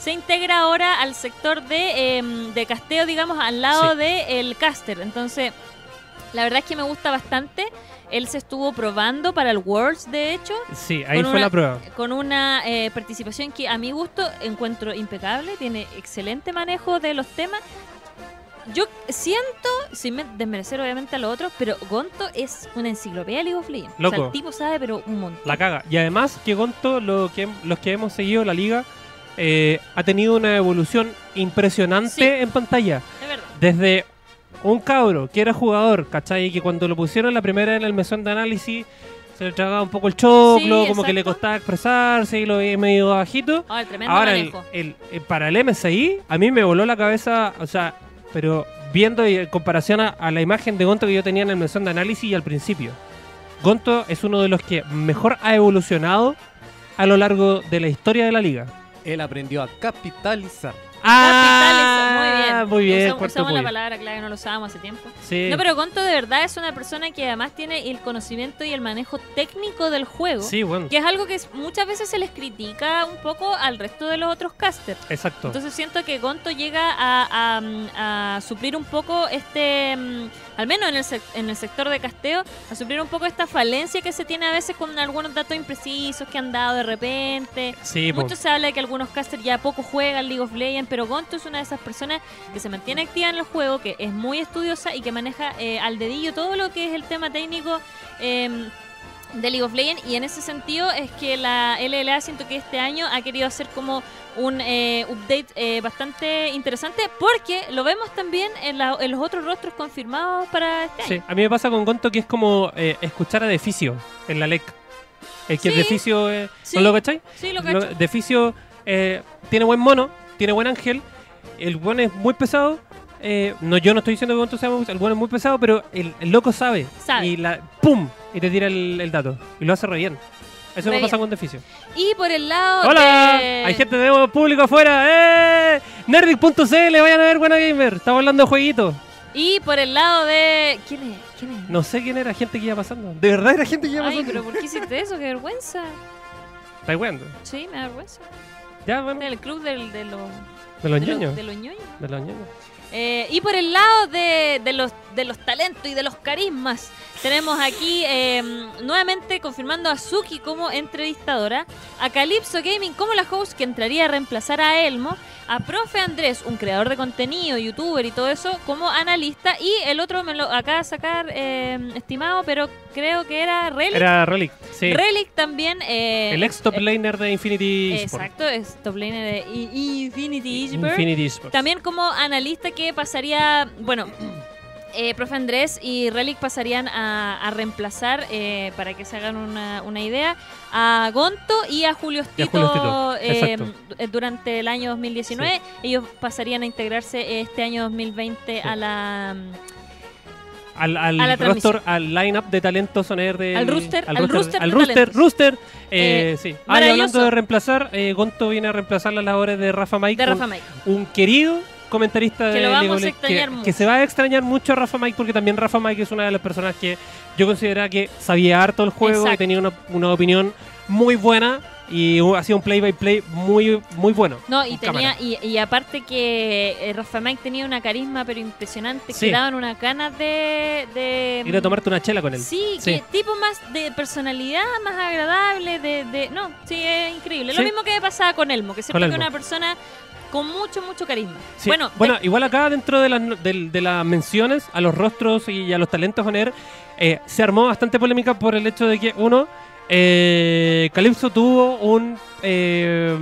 Se integra ahora al sector de, eh, de casteo, digamos, al lado Sí. del caster. Entonces, la verdad es que me gusta bastante. Él se estuvo probando para el Worlds, de hecho, Sí, ahí fue una- la prueba. con una eh, participación que a mi gusto encuentro impecable. Tiene excelente manejo de los temas. Yo siento, sin me- desmerecer obviamente a los otros, pero Gonto es una enciclopedia de League of Legends. O sea, Loco. el tipo sabe, pero un montón. La caga. Y además que Gonto, lo que, los que hemos seguido la liga, eh, ha tenido una evolución impresionante Sí. en pantalla. De verdad. Desde un cabro que era jugador, ¿cachai? Y que cuando lo pusieron la primera en el mesón de análisis, se le tragaba un poco el choclo, Sí, como que le costaba expresarse y lo veía medio bajito. Ah, el tremendo Ahora, el, el- el- para el MSI, a mí me voló la cabeza, o sea, pero viendo y en comparación a, a la imagen de Gonto que yo tenía en el mesón de análisis y al principio. Gonto es uno de los que mejor ha evolucionado a lo largo de la historia de la liga. Él aprendió a capitalizar. Capitales, muy bien. Ah, Muy bien, Usamos, la palabra clave, no lo usábamos hace tiempo. Sí. No, pero Gonto de verdad es una persona que además tiene el conocimiento y el manejo técnico del juego. Sí, bueno, Que es algo que muchas veces se les critica un poco al resto de los otros casters. exacto. Entonces siento que Gonto llega a, a- a suplir un poco este, mm, al menos en el, en el sector de casteo, a suplir un poco esta falencia que se tiene a veces con algunos datos imprecisos que han dado de repente. sí, po. Mucho se habla de que algunos casters ya poco juegan League of Legends, pero Gonto es una de esas personas que se mantiene activa en el juego, que es muy estudiosa y que maneja eh, al dedillo todo lo que es el tema técnico em, de League of Legends. Y en ese sentido es que la LLA siento que este año ha querido hacer como un eh, update eh, bastante interesante, porque lo vemos también en, la- en los otros rostros confirmados para este año. Sí, a mí me pasa con Gonto que es como eh, escuchar a Deficio en la LEC. El que es Sí. Deficio, eh, Sí. ¿no lo cachai? Sí, lo Lo- cacho. Deficio eh, tiene buen mono, tiene buen ángel. El buen es muy pesado. eh, no, yo no estoy diciendo que Gonto sea muy pesado, el buen es muy pesado, pero el, el loco sabe. Sabe. Y la ¡pum! Y te tira el, el dato. Y lo hace re bien. Eso me pasa con Deficio. Y por el lado ¡Hola! de- Hay gente de público afuera. ¡Eh! Nerdic.cl, vayan a ver Buena Gamer. Estamos hablando de jueguitos. Y por el lado de... ¿Quién es? ¿Quién es? No sé quién era, gente que iba pasando. De verdad era gente que iba Ay, pasando. pero ¿por qué hiciste [LAUGHS] eso? ¡Qué vergüenza! Está weando. Sí, me da vergüenza. Ya, bueno. Del club del, de los... De los ñoños. de los ñoños. De los ñoños. Eh, y por el lado de, de los, de los talentos y de los carismas, tenemos aquí eh, nuevamente confirmando a Suki como entrevistadora, a Calypso Gaming como la host que entraría a reemplazar a Elmo, a Profe Andrés, un creador de contenido, youtuber y todo eso, como analista, y el otro me lo acaba de sacar eh, estimado, pero creo que era Relic. Era Relic. Sí. Relic también. el ex top laner de Infinity. Exacto, es top laner de Infinity. Infinity. También como analista que pasaría, bueno, eh, profe Andrés y Relic pasarían a, a reemplazar, eh, para que se hagan una, una idea, a Gonto y a Julio Y a Stito, Julio Stito, eh, durante el año 2019. Ellos pasarían a integrarse este año 2020 a la... Al, al A la roster, transmisión. al line-up de talento soner del... Al rooster, al roster, rooster al de rooster, rooster, eh, Eh, sí. Ah, hablando de reemplazar, Gonto viene a reemplazar las labores de Rafa Mike. de con Rafa Mike. Un querido comentarista Que de lo vamos a extrañar que, mucho. que se va a extrañar mucho a Rafa Mike porque también Rafa Mike es una de las personas que yo consideraba que sabía harto el juego y Exacto. tenía una, una opinión muy buena y hacía un play by play muy muy bueno. No, y en tenía y, y aparte que eh, Rafa Mike tenía una carisma pero impresionante, Sí. que daban una ganas de, de Ir a tomarte una chela con él. Sí, Sí. que tipo más de personalidad, más agradable, de, de... No, sí, es increíble. Lo mismo que pasaba con Elmo, que siempre que una persona con mucho, mucho carisma. Sí. Bueno, Bueno, de- igual acá dentro de las, no- del- de, las menciones a los rostros y a los talentos on air, eh, se armó bastante polémica por el hecho de que, uno, eh, Calypso tuvo un, eh,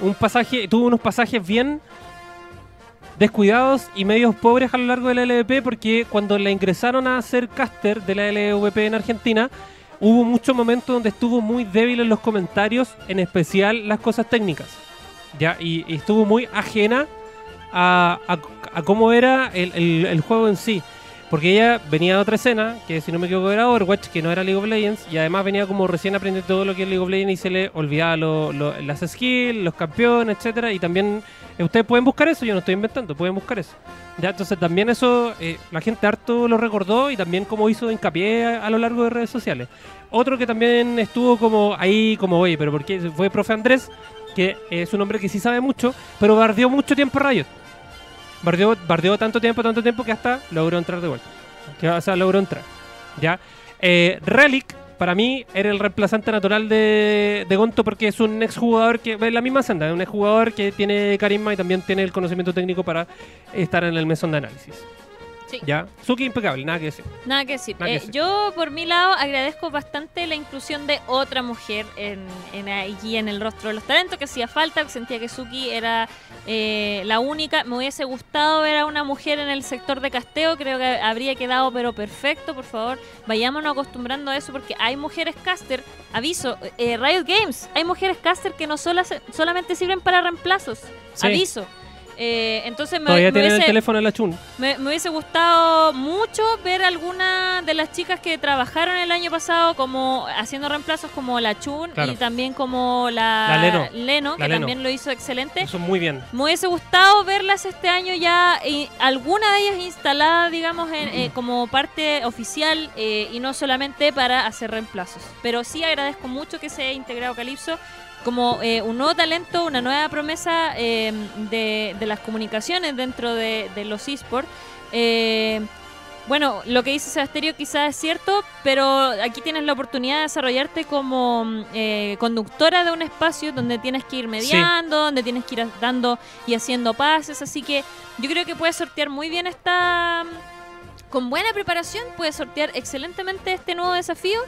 un pasaje, tuvo unos pasajes bien descuidados y medios pobres a lo largo de la LVP porque cuando la ingresaron a ser caster de la LVP en Argentina, hubo muchos momentos donde estuvo muy débil en los comentarios, en especial las cosas técnicas. Ya, y, estuvo muy ajena a, a- cómo era el, el- juego en sí. Porque ella venía de otra escena, que si no me equivoco era Overwatch, que no era League of Legends, y además venía como recién aprendiendo todo lo que es League of Legends y se le olvidaba lo- las skills, los campeones, etcétera Y también eh, ustedes pueden buscar eso, yo no estoy inventando, pueden buscar eso. Ya, entonces también eso eh, la gente harto lo recordó y también como hizo hincapié a, a lo largo de redes sociales. Otro que también estuvo como ahí, como oye, pero porque fue profe Andrés, que es un hombre que sí sabe mucho, pero bardeó mucho tiempo Riot. Bardeó, bardeó tanto tiempo, tanto tiempo que hasta logró entrar de vuelta. Que, o sea, logró entrar. ¿Ya? Eh, Relic, para mí, era el reemplazante natural de, de Gonto porque es un exjugador que, en la misma senda, es un exjugador que tiene carisma y también tiene el conocimiento técnico para estar en el mesón de análisis. Sí. ¿Ya? Suki impecable, nada que decir. Nada que decir. Nada que Eh, decir. yo, por mi lado, agradezco bastante la inclusión de otra mujer en, en en el rostro de los talentos, que hacía falta, que sentía que Suki era eh, la única. Me hubiese gustado ver a una mujer en el sector de casteo, creo que habría quedado pero perfecto, por favor. Vayámonos acostumbrando a eso porque hay mujeres caster, aviso, eh, Riot Games, hay mujeres caster que no sola- solamente sirven para reemplazos, Sí. aviso. Eh, entonces me, Todavía tienen el hubiese- teléfono en la chun. me, me hubiese gustado mucho ver alguna de las chicas que trabajaron el año pasado como haciendo reemplazos como la Chun Claro. y también como la, La Leno. que La Leno. también lo hizo excelente. Eso muy bien. Me hubiese gustado verlas este año ya, y alguna de ellas instalada, digamos, en- eh, como parte oficial eh, y no solamente para hacer reemplazos. Pero sí agradezco mucho que se haya integrado Calypso como eh, un nuevo talento, una nueva promesa eh, de, de las comunicaciones dentro de, de los esports. Eh, bueno, lo que dice Sebasterio quizás es cierto, pero aquí tienes la oportunidad de desarrollarte como eh, conductora de un espacio donde tienes que ir mediando, donde tienes que ir dando y haciendo pases, así que yo creo que puedes sortear muy bien esta... Con buena preparación puedes sortear excelentemente este nuevo desafío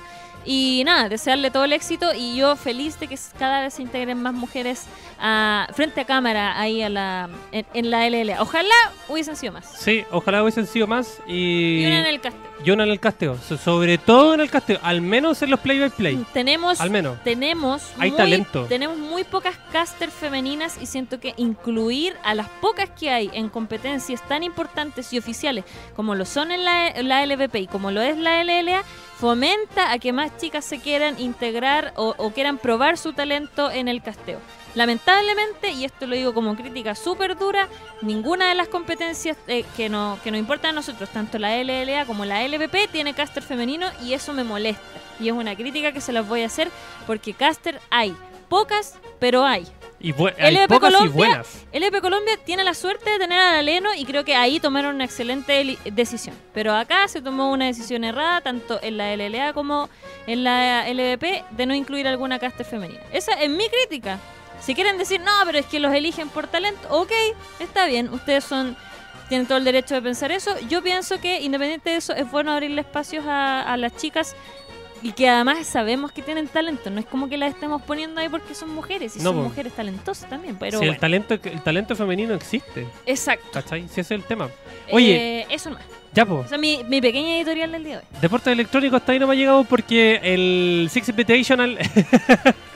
y nada, desearle todo el éxito y yo feliz de que cada vez se integren más mujeres a, frente a cámara ahí a la, en, en la LLA. Ojalá hubiesen sido más. Sí, ojalá hubiesen sido más y, Y una en el casteo. Y una en el casteo. So- sobre todo en el casteo, al menos en los play by play. Tenemos Al menos. tenemos Hay muy, talento. tenemos muy pocas caster femeninas y siento que incluir a las pocas que hay en competencias tan importantes y oficiales como lo son en la, la LVP y como lo es la LLA fomenta a que más chicas se quieran integrar o, o quieran probar su talento en el casteo. Lamentablemente, y esto lo digo como crítica súper dura, ninguna de las competencias eh, que, no, que nos importan a nosotros, tanto la LLA como la LVP, tiene caster femenino y eso me molesta. Y es una crítica que se las voy a hacer porque caster hay. Pocas, pero hay. Y bu- hay LVP pocas y Colombia- buenas. LVP Colombia tiene la suerte de tener a la Leno y creo que ahí tomaron una excelente decisión. Pero acá se tomó una decisión errada, tanto en la LLA como en la LVP, de no incluir alguna caster femenina. Esa es mi crítica. Si quieren decir, no, pero es que los eligen por talento, ok, está bien, ustedes son tienen todo el derecho de pensar eso. Yo pienso que, independiente de eso, es bueno abrirle espacios a, a las chicas y que además sabemos que tienen talento. No es como que las estemos poniendo ahí porque son mujeres. Y No, son mujeres talentosas también. Pero si el talento, el talento femenino existe, Exacto. ¿cachai? Si ese es el tema. Oye. Eh, eso no. Ya, pues. Esa es mi, mi pequeña editorial del día de hoy. Deportes electrónicos hasta ahí no me ha llegado porque el Six Invitational [LAUGHS]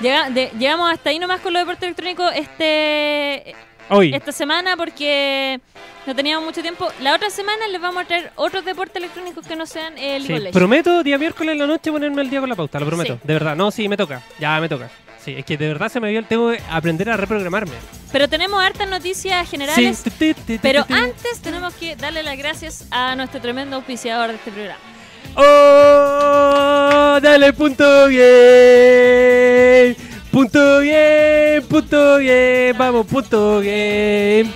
Llega- de- llegamos hasta ahí nomás con los deportes electrónicos este, hoy. esta semana porque no teníamos mucho tiempo. La otra semana les vamos a traer otros deportes electrónicos que no sean el Sí, prometo día miércoles en la noche ponerme al día con la pauta, lo prometo. Sí. De verdad, no, sí, me toca. Ya me toca. Sí, es que de verdad se me vio, tengo que aprender a reprogramarme. Pero tenemos hartas noticias generales. Sí. Pero antes tenemos que darle las gracias a nuestro tremendo auspiciador de este programa. ¡Oh! Dale punto bien. Punto bien, punto bien. Vamos, punto bien.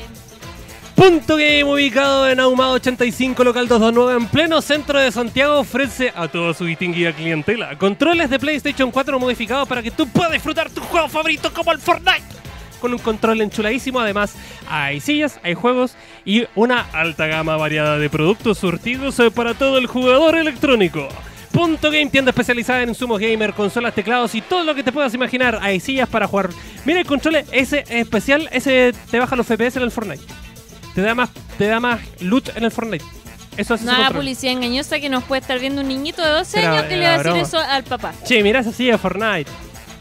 Punto Game, ubicado en Ahumado 85, local 229, en pleno centro de Santiago, ofrece a toda su distinguida clientela controles de PlayStation 4 modificados para que tú puedas disfrutar tus juegos favoritos como el Fortnite. Con un control enchuladísimo, además hay sillas, hay juegos y una alta gama variada de productos surtidos eh, para todo el jugador electrónico. Punto Game, tienda especializada en insumos gamer, consolas, teclados y todo lo que te puedas imaginar. Hay sillas para jugar. Mira el control, ese especial, ese te baja los FPS en el Fortnite. Te da más, te da más loot en el Fortnite. Eso hace control. publicidad engañosa que nos puede estar viendo un niñito de 12 Era- años que le va a decir broma. eso al papá. Che, mira esa silla de Fortnite.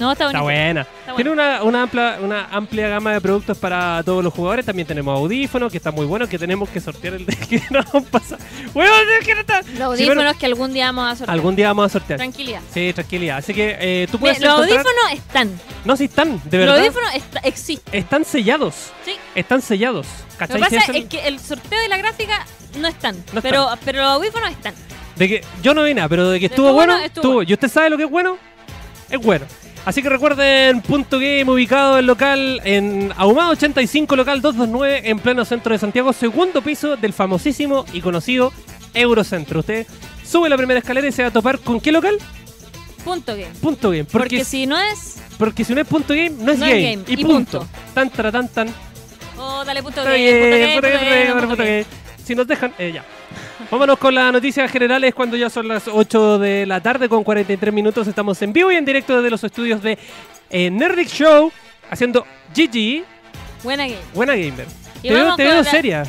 No, está Está buena. Tiene una, una, amplia, una amplia gama de productos para todos los jugadores. También tenemos audífonos, que está muy bueno, que tenemos que sortear el de que [LAUGHS] no pasa. ¡Huevón, es que no está! Los Sí, audífonos pero que algún día vamos a sortear. algún día vamos a sortear. Tranquilidad. Sí, tranquilidad. Así que eh, tú puedes los encontrar... audífonos están. No, sí están, de Los verdad. audífonos está- existen. Están sellados. Sí. Están sellados. Lo que pasa es que el sorteo de la gráfica no están. No pero, pero los audífonos están. De que yo no vi nada, pero de que estuvo, Estuvo bueno, estuvo. bueno. ¿Y usted sabe lo que es bueno? Es bueno. Así que recuerden, Punto Game ubicado en local en Ahumado 85, local 229, en pleno centro de Santiago, segundo piso del famosísimo y conocido Eurocentro. Usted sube la primera escalera y se va a topar con qué local? Punto game. Punto Game. Porque, Porque, si no es. porque si no es Punto Game, no es No game. game, Y, y punto. punto. Tan, tara, tan, tan. Oh, dale game. Game, punto game. game. Si nos dejan, eh, ya. Vámonos con las noticias generales cuando ya son las 8 de la tarde con 43 minutos. Estamos en vivo y en directo desde los estudios de eh, Nerdic Show haciendo GG, Buena game. buena gamer. Y Te veo, vamos te con veo la- seria.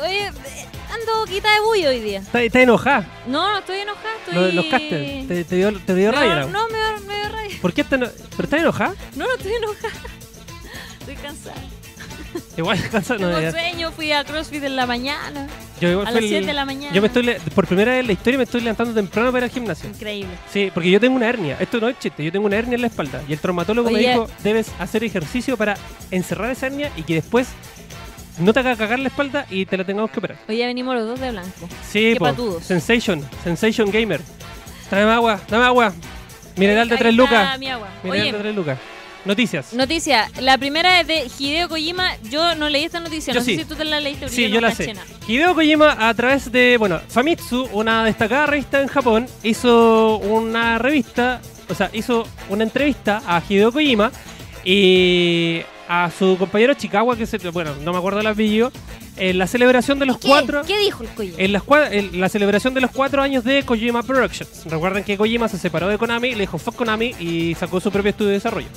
Oye, ando quita de bullo hoy día. Está, está enojada. No, no estoy enojada. Estoy... Los casters. Te, te dio, te dio no, rabia. no, me dio, me dio rabia. ¿Por qué está eno- ¿Pero estás enojada? No, no estoy enojada. [LAUGHS] Estoy cansada. Igual [LAUGHS] cansada. no, Tengo sueño, fui a CrossFit en la mañana. Yo igual A las el- 7 de la mañana. Yo me estoy por primera vez en la historia me estoy levantando temprano para ir al gimnasio. Increíble. Sí, porque yo tengo una hernia. Esto no es chiste, yo tengo una hernia en la espalda. Y el traumatólogo me Oye. dijo, debes hacer ejercicio para encerrar esa hernia y que después no te haga cagar la espalda y te la tengamos que operar. Hoy ya venimos los dos de blanco. Sí, Qué po. patudos. Sensation, Sensation Gamer. Tráeme agua, dame agua. Mineral de Ahí 3 está lucas. mi agua. Mineral Oye, de 3 lucas. Noticias. noticia. La primera es de Hideo Kojima. Yo no leí esta noticia. Yo no sí. sé si tú te la leíste. porque Sí, no yo la caché sé. nada. Hideo Kojima, a través de, bueno, Famitsu, una destacada revista en Japón, hizo una revista, o sea, hizo una entrevista a Hideo Kojima y a su compañero Chikawa, que se, bueno, no me acuerdo el apellido, en la celebración de los ¿Qué? cuatro. ¿Qué dijo el Kojima? En las en la celebración de los cuatro años de Kojima Productions. Recuerden que Kojima se separó de Konami, le dijo fuck Konami y sacó su propio estudio de desarrollo.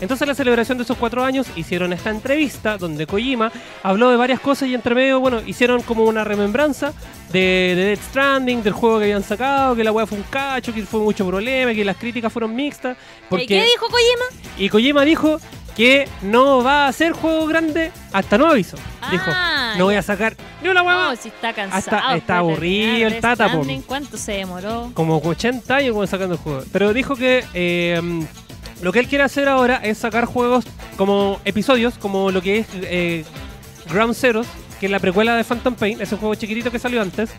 Entonces, en la celebración de esos cuatro años, hicieron esta entrevista donde Kojima habló de varias cosas y entre medio, bueno, hicieron como una remembranza de, de Dead Stranding, del juego que habían sacado, que la weá fue un cacho, que fue mucho problema, que las críticas fueron mixtas. Porque... ¿Y ¿Qué dijo Kojima? Y Kojima dijo que no va a hacer juego grande hasta nuevo aviso. dijo, Ah, no voy a sacar ni una hueá No, si está cansado. Hasta- está aburrido el Tata, po. Stranding. ¿Cuánto se demoró? como 80 años como sacando el juego. Pero dijo que eh, lo que él quiere hacer ahora es sacar juegos como episodios, como lo que es eh, Ground Zeroes, que es la precuela de Phantom Pain, ese juego chiquitito que salió antes.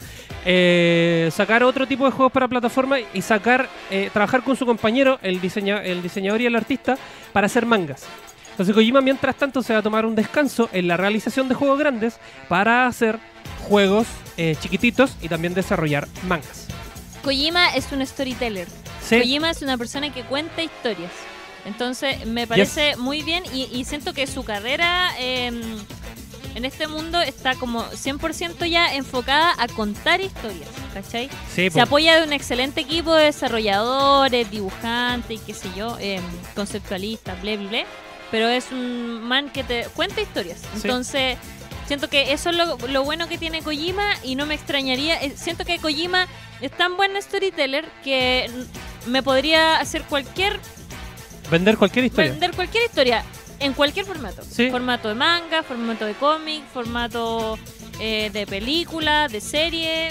eh, sacar otro tipo de juegos para plataforma y sacar, eh, trabajar con su compañero, el, diseña- el diseñador y el artista, para hacer mangas. Entonces Kojima mientras tanto se va a tomar un descanso en la realización de juegos grandes para hacer juegos eh, chiquititos y también desarrollar mangas. Kojima es un storyteller. Sí. Kojima es una persona que cuenta historias. Entonces me parece muy bien y, y siento que su carrera eh, en este mundo está como 100% ya enfocada a contar historias, ¿cachai? Sí, Se po. apoya de un excelente equipo de desarrolladores, dibujantes y qué sé yo, em, conceptualistas, bla, bla, bla. Pero es un man que te cuenta historias. Sí. Entonces, siento que eso es lo, lo bueno que tiene Kojima y no me extrañaría. eh, Siento que Kojima es tan buen storyteller que me podría hacer cualquier Vender cualquier historia. vender cualquier historia en cualquier formato. Sí. Formato de manga, formato de cómic, formato eh, de película, de serie.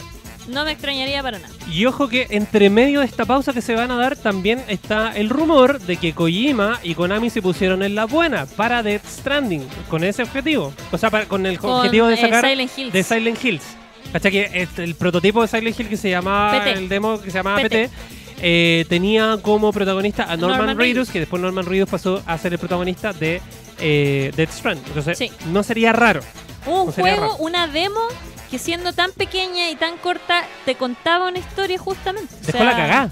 No me extrañaría para nada. Y ojo que entre medio de esta pausa que se van a dar también está el rumor de que Kojima y Konami se pusieron en la buena para Death Stranding con ese objetivo. O sea, para- con el Con, objetivo de eh, sacar Silent Hills. de Silent Hills. ¿Cachai? Que el prototipo de Silent Hill que se llamaba PT. el demo que se llamaba PT, PT. Eh, tenía como protagonista a Norman, Norman Reedus, Reedus. que después Norman Reedus pasó a ser el protagonista de eh, Death Stranding. Entonces, Sí. no sería raro. Un No sería juego, raro. una demo que siendo tan pequeña y tan corta te contaba una historia justamente. O Dejó sea, la cagá.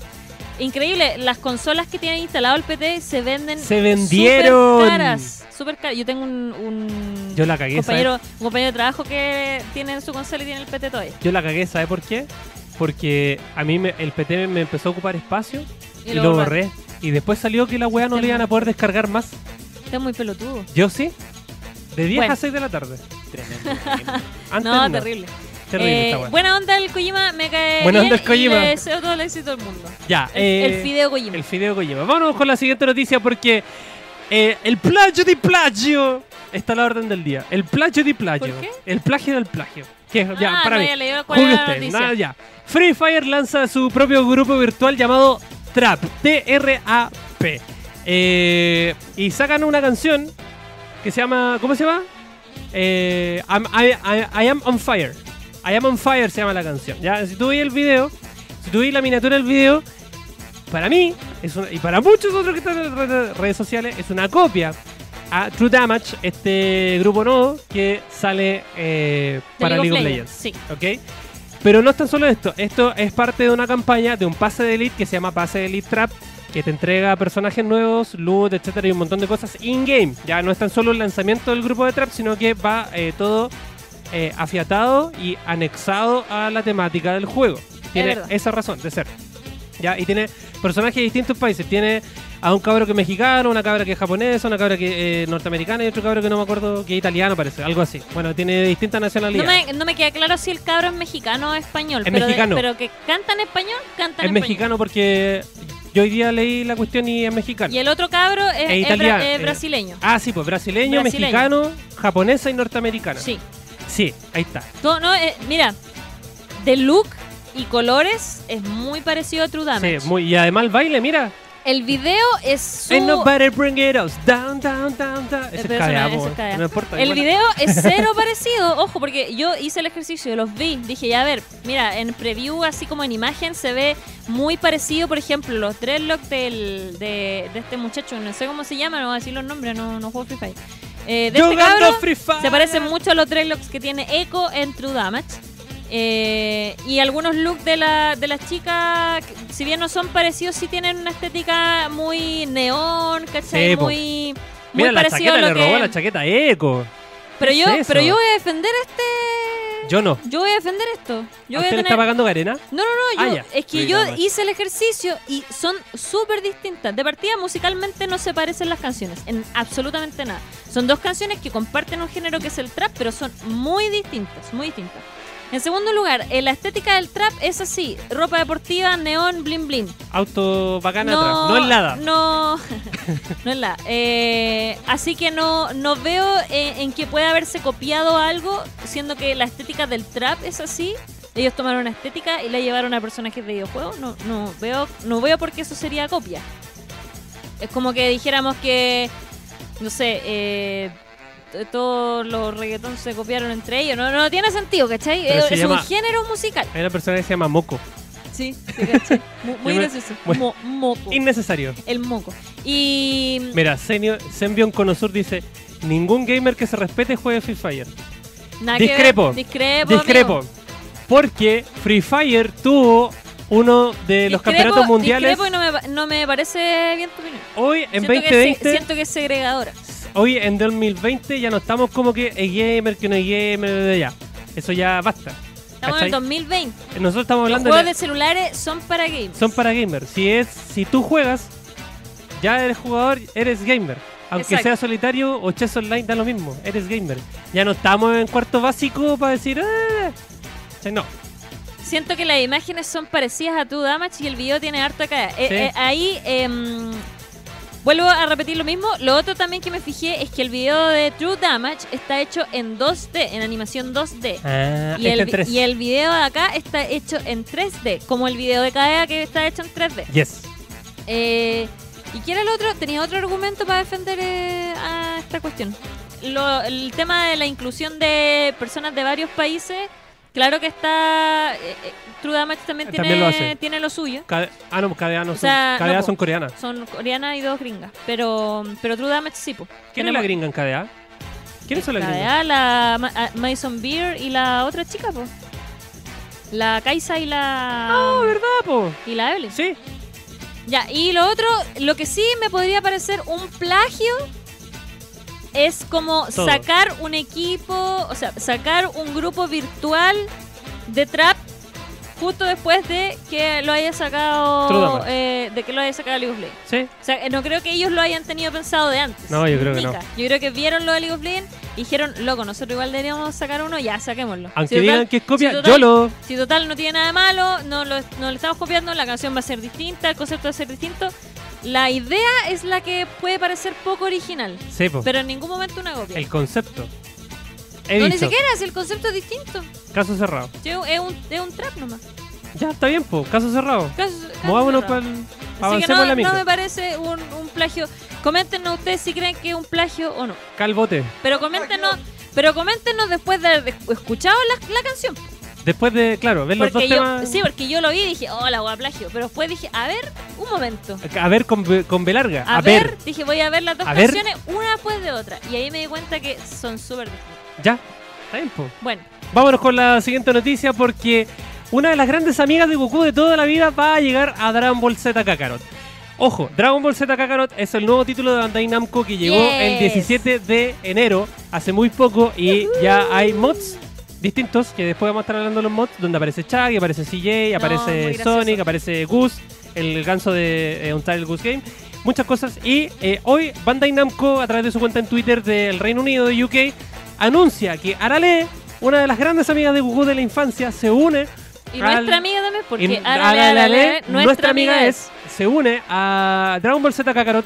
Increíble, las consolas que tiene instalado el PT se venden Se vendieron. súper caras, súper caras. Yo tengo un, un Yo la cagué, ¿sabes? compañero, un compañero de trabajo que tiene su consola y tiene el PT todavía. Yo la cagué, ¿sabe por qué? Porque a mí me- el PT me empezó a ocupar espacio y, lo lo borré. Y después salió que la weá no le iban a poder descargar más. Está muy pelotudo. Yo sí. De 10 Bueno. a 6 de la tarde. Tremendo. [LAUGHS] Antes no, no. terrible. Terrible Eh, esta weá. buena onda el Kojima, me cae Buena bien onda el Kojima. y le deseo todo el éxito del mundo. Ya, El, eh, el fideo Kojima. el fideo Kojima. Vámonos con la siguiente noticia porque eh, el plagio di plagio está a la orden del día. El plagio di plagio. ¿Por qué? El plagio del plagio. Que, ya, Ah, para no mí. leído cuál era usted. Nada, ya. Free Fire lanza su propio grupo virtual llamado Trap. T-R-A-P. Eh, y sacan una canción que se llama. ¿Cómo se llama? Eh, I'm- I, I- I am on fire. I am on fire se llama la canción. Ya, si tú ves el video, si tú ves la miniatura del video, para mí es una- y para muchos otros que están en redes sociales es una copia a True Damage, este grupo nuevo que sale eh, para League of Legends, Legends. Sí. ¿ok? Pero no es tan solo esto, esto es parte de una campaña de un pase de Elite que se llama Pase de Elite Trap, que te entrega personajes nuevos, loot, etcétera, y un montón de cosas in-game. Ya no es tan solo el lanzamiento del grupo de Trap, sino que va eh, todo eh, afiatado y anexado a la temática del juego. Tiene esa razón de ser. Ya, y tiene personajes de distintos países. Tiene a un cabro que es mexicano, una cabra que es japonesa, una cabra que es eh, norteamericana y otro cabro que no me acuerdo que es italiano, parece, algo así. Bueno, tiene distintas No nacionalidades. me, no me queda claro si el cabro es mexicano o español. Es pero, de- mexicano. pero que canta en español, canta Es mexicano porque yo hoy día leí la cuestión y es mexicano. Y el otro cabro es, Es es italiano, bra- es eh. brasileño. Ah, sí, pues brasileño, Brasileño. mexicano, japonesa y norteamericana. Sí. Sí, ahí está. No, no, eh, mira, de look y colores es muy parecido a True Damage. Sí, muy, y además el baile, mira. El video es su... Ain't nobody bring it us down, down, down, down. Ese es KDA, no- es KDA. No importa. El igual. video es [LAUGHS] cero parecido, ojo, porque yo hice el ejercicio, los vi, dije, ya a ver, mira, en preview, así como en imagen, se ve muy parecido, por ejemplo, los dreadlocks del, de, de este muchacho, no sé cómo se llama, no voy a decir los nombres, no, no juego Free Fire. Eh, de este cabro, Free Fire. se parecen mucho a los dreadlocks que tiene Echo en True Damage. Eh, y algunos looks de, la, de las chicas, si bien no son parecidos, sí tienen una estética muy neón, ¿cachai? Sí, muy, muy Mira, la parecido chaqueta a lo le robó que... la chaqueta Eco. Pero ¿Qué yo, es pero yo voy a defender este. Yo no. Yo voy a defender esto. Yo ¿A voy a usted le está pagando Garena? No, no, no. Ah, Yo, es que Sí, yo hice el ejercicio y son súper distintas. De partida, musicalmente no se parecen las canciones. En absolutamente nada. Son dos canciones que comparten un género que es el trap, pero son muy distintas. Muy distintas. En segundo lugar, la estética del trap es así: ropa deportiva, neón, blin blin. Auto bacana atrás. No es nada. No, [LAUGHS] no es la. Eh, así que no, no veo eh, en que pueda haberse copiado algo, siendo que la estética del trap es así. Ellos tomaron una estética y la llevaron a personajes de videojuegos. No, no veo, no veo por qué eso sería copia. Es como que dijéramos que, no sé, eh, todos los reggaetons se copiaron entre ellos. No, no tiene sentido, ¿cachai? Pero Eh, es llama- un género musical. Hay una persona que se llama Moco. Sí, sí, Muy, [LAUGHS] gracioso. [LAUGHS] bueno. Mo- moco. Innecesario. El moco. Y. Mira, Sembion Conosur dice: Ningún gamer que se respete juegue Free Fire. nada. Discrepo. Discrepo. Discrepo. amigo. Porque Free Fire tuvo uno de los Discrepo- campeonatos mundiales Discrepo y no me, pa- no me parece bien tu opinión. hoy en siento Que 2020. es, se- siento que es segregadora. Hoy en 2020 ya no estamos como que es gamer, que no es gamer, ya. Eso ya basta. Estamos en el ¿cachai? 2020. Nosotros estamos Los hablando juegos de, de celulares son para gamers. son para gamers. Si es si tú juegas, ya eres jugador, eres gamer. Aunque Exacto. sea solitario o chess online, da lo mismo. Eres gamer. Ya no estamos en cuarto básico para decir, "Ah". ¿Cachai? no. Siento que las imágenes son parecidas a tu Damage y el video tiene harto acá. Eh, Sí. eh, ahí em, vuelvo a repetir lo mismo. Lo otro también que me fijé es que el video de True Damage está hecho en 2D, en animación 2D. Ah, Y este el, y el video de acá está hecho en 3D, como el video de KDA que está hecho en 3D. Yes. Eh, ¿Y qué era el otro? Tenía otro argumento para defender eh, a esta cuestión. Lo- el tema de la inclusión de personas de varios países, claro que está... eh, eh, True Damage también tiene, También lo hace. tiene lo suyo. Cade- ah, no, KDA no O son. sea, KDA no, son coreanas. Son coreanas y dos gringas. Pero, pero True Damage sí, po. ¿Quién es la gringa en KDA? ¿Quiénes son las gringas? KDA, la Ma- ah, Madison Beer y la otra chica, po. La Kaisa y la... Ah, ¿verdad, po? y la Evelyn. Sí. Ya, y lo otro, lo que sí me podría parecer un plagio es como Todo. sacar un equipo, o sea, sacar un grupo virtual de trap justo después de que lo haya sacado eh, de que lo haya sacado League of Legends. Sí. O sea, eh, no creo que ellos lo hayan tenido pensado de antes. No, yo creo que no. Yo creo que vieron lo de League of Legends y dijeron, loco, nosotros igual deberíamos sacar uno, ya, saquémoslo. Aunque Si total- digan que es copia, si total- YOLO. si total no tiene nada de malo, no lo, no lo estamos copiando, la canción va a ser distinta, el concepto va a ser distinto. La idea es la que puede parecer poco original, Sí, po. pero en ningún momento una copia. El concepto. He no, ni siquiera, si el concepto es distinto. Caso cerrado. Sí, Es un, es un trap nomás. Ya, está bien, po. Caso cerrado. Caso- caso Movámonos cerrado. para Así que no, me parece un, un plagio. Coméntenos ustedes si creen que es un plagio o no. Calbote. Pero coméntenos, pero coméntenos después de haber escuchado la, la canción. Después de, claro, ver los dos yo, temas. sí, porque yo lo vi y dije, oh, la plagio. Pero después dije, a ver, un momento. A ver con, con B larga. A, A, ver, ver. dije, voy a ver las dos A ver. canciones, una después de otra. Y ahí me di cuenta que son súper distintas. Ya. Está bien, po. Bueno, Vámonos con la siguiente noticia porque una de las grandes amigas de Goku de toda la vida va a llegar a Dragon Ball Z Kakarot. Ojo, Dragon Ball Z Kakarot es el nuevo título de Bandai Namco que llegó el Yes. 17 de enero, hace muy poco, y ya hay mods distintos, que después vamos a estar hablando de los mods, donde aparece Chag, aparece CJ, aparece. Sonic, aparece Goose, el ganso de eh, Untitled Goose Game, muchas cosas. Y eh, hoy Bandai Namco, a través de su cuenta en Twitter del Reino Unido, de UK, anuncia que Arale, una de las grandes amigas de Goku de la infancia, se une y al- nuestra amiga también, porque Arale, Arale, Arale, nuestra, amiga es. se une a Dragon Ball Z Kakarot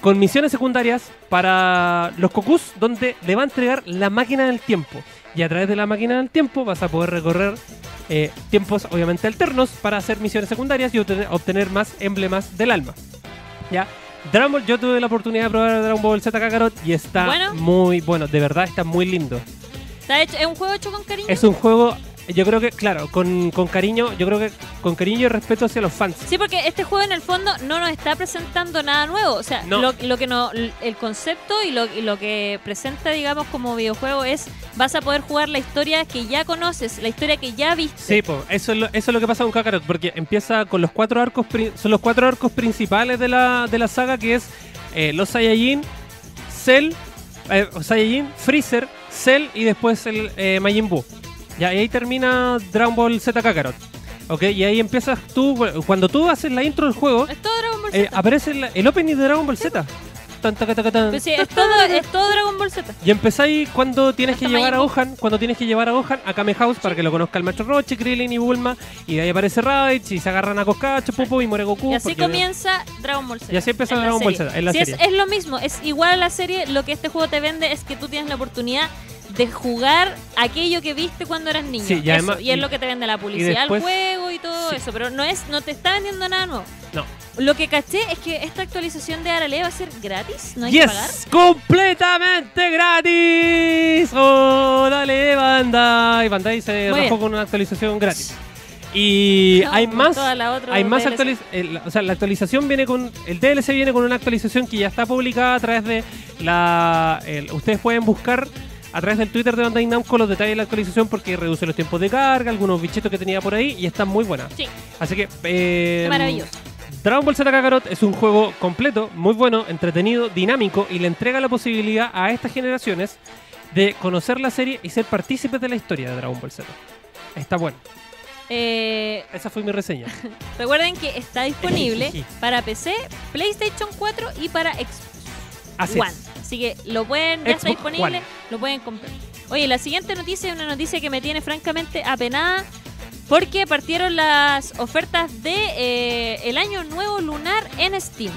con misiones secundarias para los Gokus, donde le va a entregar la máquina del tiempo. Y a través de la máquina del tiempo vas a poder recorrer eh, tiempos obviamente alternos para hacer misiones secundarias y obtener, obtener más emblemas del alma. Ya. Dragon Ball, yo tuve la oportunidad de probar Dragon Ball Z Kakarot y está Bueno. muy bueno, de verdad está muy lindo. Hecho, es un juego hecho con cariño. Es un juego, yo creo que, claro, con, con cariño, yo creo que con cariño y respeto hacia los fans. Sí, porque este juego en el fondo no nos está presentando nada nuevo. O sea, No. lo, lo que no, el concepto y lo, y lo que presenta, digamos, como videojuego es vas a poder jugar la historia que ya conoces, la historia que ya viste. Sí, po, eso, es lo, eso es lo que pasa con Kakarot, porque empieza con los cuatro arcos, son los cuatro arcos principales de la, de la saga, que es eh, los Saiyajin, Cell, eh, Saiyajin, Freezer, Cell y después el eh, Majin Buu. Ya, y ahí termina Dragon Ball Z Kakarot. Ok, y ahí empiezas tú, cuando tú haces la intro del juego, Es todo Dragon Ball eh, Z. aparece el, el opening de Dragon Ball Z. Tan, taca, taca, tan. Pues sí, es todo, es todo Dragon Ball Z. Y empezáis cuando tienes que Hasta llevar a Gohan, cuando tienes que llevar a Gohan a Kame House para que lo conozca el maestro Roche, Krillin y Bulma, y de ahí aparece Raditz y se agarran a Coscacho, Pupo y muere Goku. Y así comienza Dragon Ball Z. Y así empieza Dragon Ball. Z, en la Sí, serie. Es, es lo mismo, es igual a la serie. Lo que este juego te vende es que tú tienes la oportunidad de jugar aquello que viste cuando eras niño. Sí, y Eso, y es y- lo que te vende la publicidad después- al juego y todo Sí. eso. Pero no es no te está vendiendo nada nuevo. No. Lo que caché es que esta actualización de Arale va a ser gratis. No hay que pagar. ¡Yes! ¡Completamente gratis! ¡Oh, dale, Bandai! Bandai se Muy bien. con una actualización gratis. Y No, hay más. toda la otra Hay más DLC. actualizaciones. O sea, la actualización viene con. El DLC viene con una actualización que ya está publicada a través de la. el- ustedes pueden buscar a través del Twitter de Bandai Namco los detalles de la actualización porque reduce los tiempos de carga, algunos bichitos que tenía por ahí y está muy buena. Sí, Así que. eh, maravilloso. Dragon Ball Z Kakarot es un juego completo, muy bueno, entretenido, dinámico y le entrega la posibilidad a estas generaciones de conocer la serie y ser partícipes de la historia de Dragon Ball Z. Está bueno. Eh, Esa fue mi reseña. [LAUGHS] recuerden que está disponible [LAUGHS] para PC, PlayStation 4 y para Xbox Así One. es. Así que lo pueden, ya está disponible, One. lo pueden comprar. Oye, la siguiente noticia es una noticia que me tiene francamente apenada porque partieron las ofertas de eh, el año nuevo lunar en Steam.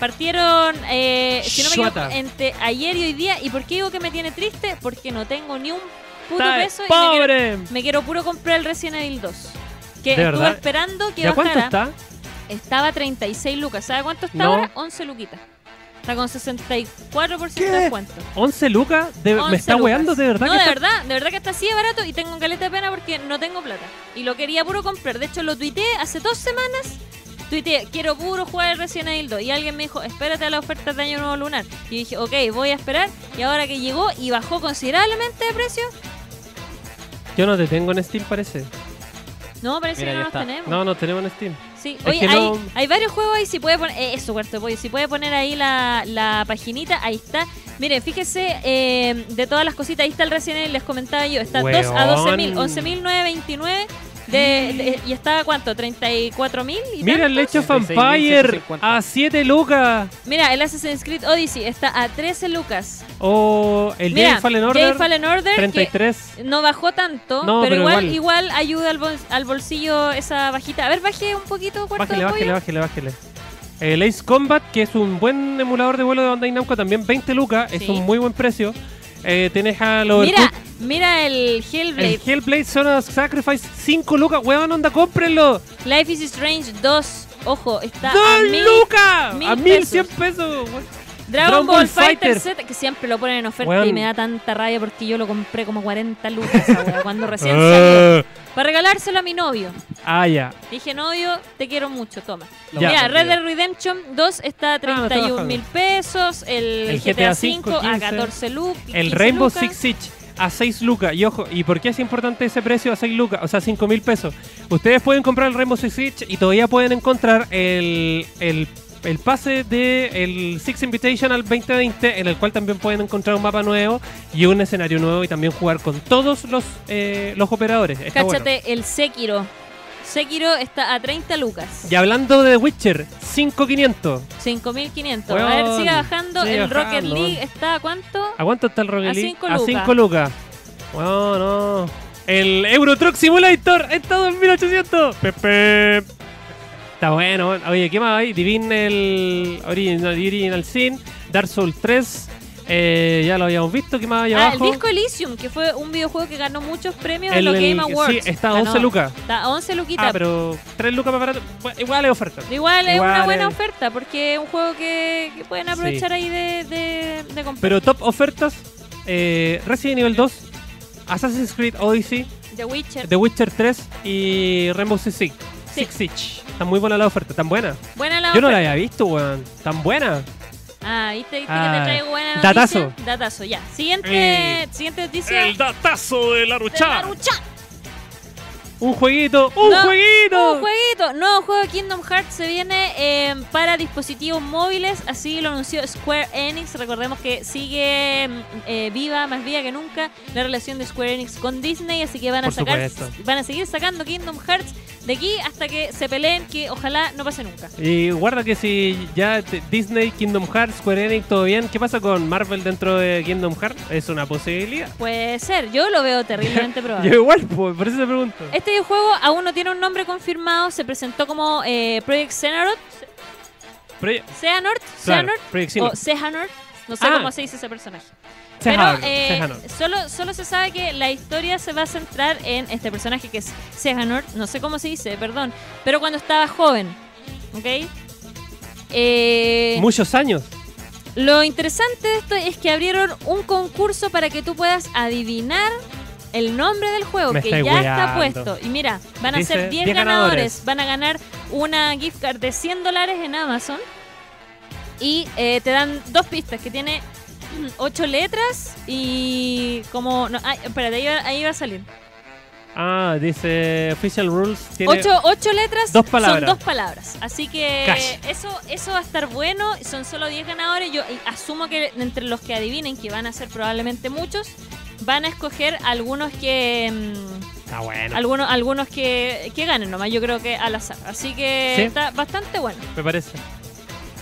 Partieron, eh, si no me equivoco, entre ayer y hoy día. ¿Y por qué digo que me tiene triste? Porque no tengo ni un puto Está peso y me quiero, ¡Pobre! me quiero puro comprar el Resident Evil 2. Que ¿De estuve verdad? esperando que ¿Ya cuánto bajara. está? Estaba 36 lucas. ¿Sabe cuánto está No. ahora? 11 luquitas. Está con 64% de descuento. ¿11 lucas? De- 11 ¿Me está lucas. weando de verdad? No, que de está- verdad, de verdad que está así de barato y tengo un caleta de pena porque no tengo plata. Y lo quería puro comprar. De hecho, lo tuiteé hace dos semanas. Tuiteé, quiero puro jugar el Resident Evil 2. Y alguien me dijo, espérate a la oferta de Año Nuevo Lunar. Y dije, ok, voy a esperar. Y ahora que llegó y bajó considerablemente de precio, Yo no te tengo en Steam, parece. no, parece Mira, que no nos está. tenemos. No, no tenemos en Steam. Sí, oye, hay, no- hay varios juegos ahí, si puede poner, eh, eso, cuarto pollo, si puede poner ahí la, la paginita, ahí está. Miren, fíjese, eh, de todas las cositas, ahí está el Evil, les comentaba yo, está 2 a 12.000, Weón. 11.929, de, de- y está, ¿cuánto? 34.000 y Mira el Empire 66.750. a 7 lucas. Mira, el Assassin's Creed Odyssey está a 13 lucas. O el Mira, Jade Fallen Jade Order, Fallen Order, que 33. no bajó tanto, No, pero, pero igual, igual. igual ayuda al, bol- al bolsillo esa bajita. A ver, baje un poquito, bájale, pollo. bájale, bájale. El Ace Combat, que es un buen emulador de vuelo de Bandai Namco, también 20 lucas, es Sí. un muy buen precio. Eh, tienes a los Mira, mira el Hellblade. el Hellblade Son of Sacrifice 5 lucas, weón, onda, cómprenlo. Life is Strange 2. Ojo, está ¡Dos lucas! a 1100 pesos. weón. Dragon, Dragon Ball, Fighter. Z, que siempre lo ponen en oferta y me da tanta rabia porque yo lo compré como 40 lucas cuando recién salió. [LAUGHS] Ah, Para regalárselo a mi novio. Ah, ya. Dije, novio, te quiero mucho, toma. Ya. Mira, Red. Dead Redemption 2 está a Ah, no está 31 mil pesos, el, El GTA, GTA 5 5, a 15. 14 lucas. El Rainbow Six Siege a 6 lucas. Y ojo, ¿y por qué es importante ese precio a 6 lucas? O sea, 5 mil pesos. Ustedes pueden comprar el Rainbow Six Siege y todavía pueden encontrar el, el, el pase de el Six Invitational 2020, en el cual también pueden encontrar un mapa nuevo y un escenario nuevo y también jugar con todos los, eh, los operadores. Está bueno. Cáchate, el Sekiro. Sekiro está a 30 lucas. Y hablando de Witcher, 5500. 5500. A ver, sigue bajando. sigue el Rocket bajando, League está a cuánto? ¿A cuánto está el Rocket A League? A lucas. 5 lucas. No, no. El Euro Truck Simulator está a 2800. Pepe. Está bueno. Oye, ¿qué más hay? Divine el Original, Original Sin, Dark Souls 3. eh, ya lo habíamos visto. ¿Qué más hay Ah, abajo? el Disco Elysium, que fue un videojuego que ganó muchos premios El- en los Game Awards. Sí, está a Ganó. 11 lucas. Está a 11 luquitas. Ah, pero 3 lucas más barato. Igual es oferta. Igual es igual una buena es- oferta porque es un juego que, que pueden aprovechar ahí de, de, de comprar. Pero top ofertas: eh, Resident Evil 2, Assassin's Creed Odyssey, The Witcher. The Witcher 3 y Rainbow Six Siege. Sí. Six Siege. Está muy buena la oferta, tan buena. Buena la Yo no la oferta. había visto, weón. Tan buena. Ah, ¿viste, viste Ah, que te traigo buena noticia? datazo. Datazo, ya. Siguiente, Eh, siguiente noticia. datazo de la de Naruto. Un jueguito, un No, jueguito. Un jueguito, nuevo juego de Kingdom Hearts se viene eh, para dispositivos móviles, así lo anunció Square Enix. Recordemos que sigue mm, eh, viva, más viva que nunca, la relación de Square Enix con Disney, así que van a Por sacar, supuesto. van a seguir sacando Kingdom Hearts de aquí hasta que se peleen, que ojalá no pase nunca. Y guarda que si ya Disney, Kingdom Hearts, Square Enix, todo bien, ¿qué pasa con Marvel dentro de Kingdom Hearts? Es una posibilidad. Puede ser, yo lo veo terriblemente [LAUGHS] Yo probable. igual, pues, por eso te pregunto. Este videojuego aún no tiene un nombre confirmado, se presentó como eh, Project Xehanort, Xehanort, claro, Xehanort, Project o Xehanort. No sé Ah. cómo se dice ese personaje. Pero eh, solo, solo se sabe que la historia se va a centrar en este personaje que es Xehanort, no sé cómo se dice, perdón, pero cuando estaba joven, ¿ok? Eh, Muchos años. lo interesante de esto es que abrieron un concurso para que tú puedas adivinar el nombre del juego, Me que ya está puesto. Y mira, van a Dice ser 10 10 ganadores. ganadores. Van a ganar una gift card de 100 dólares en Amazon. Y eh, te dan dos pistas que tiene [CLEARS THROAT] 8 letras y como... No, ay, espérate, ahí va, ahí va a salir. Ah, dice Official Rules. Tiene Ocho, ocho letras dos palabras. son dos palabras. Así que Cash. eso eso va a estar bueno. Son solo 10 ganadores. Yo eh, asumo que entre los que adivinen, que van a ser probablemente muchos, van a escoger algunos que... mm, Está bueno. algunos algunos que, que ganen nomás, yo creo que al azar. Así que Sí. está bastante bueno. Me parece.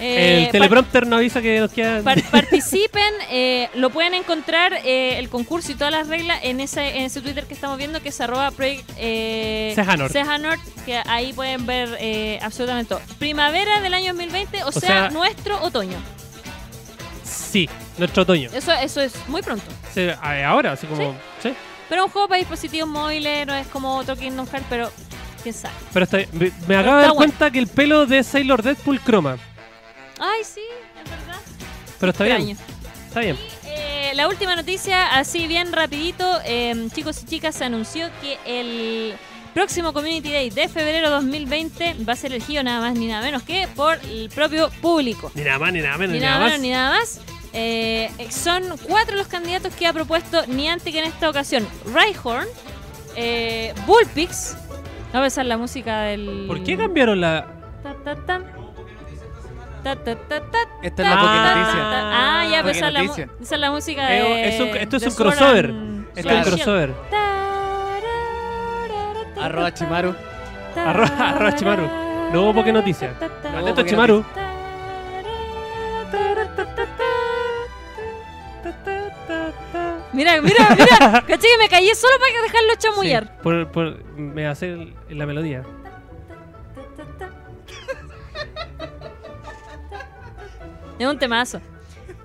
Eh, el teleprompter nos avisa que nos queda. Par- participen, [LAUGHS] eh, lo pueden encontrar eh, el concurso y todas las reglas en ese, en ese Twitter que estamos viendo que es arroba project eh, Sejanort. Sejanort, que ahí pueden ver eh, absolutamente todo. Primavera del año 2020, o, sea, sea- nuestro otoño. Sí, nuestro otoño. Eso, eso es muy pronto. A- ahora, así como. Sí. Pero un juego para dispositivos móviles, no es como otro Kingdom Hearts, pero quién sabe. Pero está. Me, me acabo de dar bueno. cuenta que el pelo de Sailor Deadpool croma. Ay, sí, es verdad. Pero está bien. Está bien. Eh, la última noticia, así bien rapidito, eh, chicos y chicas, se anunció que el próximo Community Day de febrero 2020 va a ser elegido nada más ni nada menos que por el propio público. Ni nada más, ni nada menos, Ni nada nada menos más. ni nada más. Eh, son cuatro los candidatos que ha propuesto Niantic en esta ocasión. Rhyhorn, eh, Bullpix. Va a empezar la música del... ¿Por qué cambiaron la.? Ta, ta. Ta, ta, ta, ta, Esta es la ta, noticia. Ah, ya, pues Poké esa es la, esa es la música Eh, de... es un- esto es de un crossover. Esto es un crossover. Arroba Chimaru. Arroba- arroba Chimaru. No hubo Poké Noticia. No Atento, Chimaru. Mira, mira, mira. [LAUGHS] Caché que me caí solo para dejarlo chamullar. Sí, por, por, me hace el- la melodía. Es un temazo.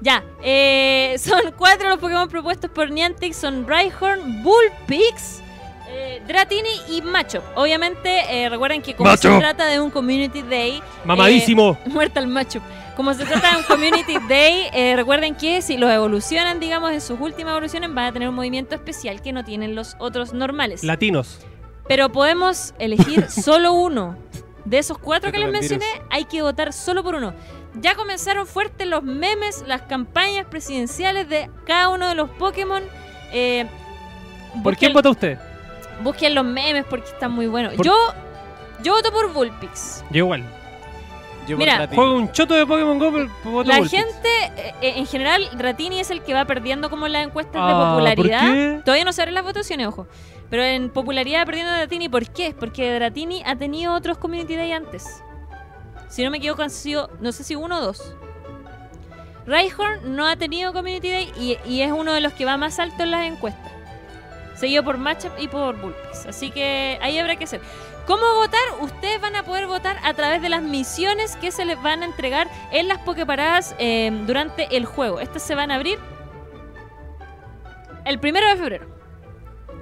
Ya, eh, son cuatro los Pokémon propuestos por Niantic. Son Rhyhorn, Bullpix, eh, Dratini y Machop. Obviamente, eh, recuerden que como se trata de un Community Day... Mamadísimo. eh, [LAUGHS] muerta el Machop. Como se trata de un Community Day, eh, recuerden que si los evolucionan, digamos, en sus últimas evoluciones, van a tener un movimiento especial que no tienen los otros normales. Latinos. Pero podemos elegir [LAUGHS] solo uno. De esos cuatro que les mencioné, hay que votar solo por uno. Ya comenzaron fuertes los memes, las campañas presidenciales de cada uno de los Pokémon. Eh, ¿Por quién vota usted? Busquen los memes porque están muy buenos. Por- Yo, yo voto por Vulpix. Yo igual. Yo Mira, por. Juego un choto de Pokémon Go, pero voto La Vulpix. gente, eh, eh, en general, Ratini es el que va perdiendo como en las encuestas de Ah, popularidad. ¿por qué? Todavía no se abren las votaciones, ojo. Pero en popularidad perdiendo a Dratini, ¿por qué? Porque Dratini ha tenido otros Community Day antes. Si no me equivoco, han sido, no sé si uno o dos. Rhyhorn no ha tenido Community Day y, y es uno de los que va más alto en las encuestas. Seguido por Matchup y por Bullpix. Así que ahí habrá que hacer. ¿Cómo votar? Ustedes van a poder votar a través de las misiones que se les van a entregar en las Poképaradas eh, durante el juego. Estas se van a abrir el primero de febrero.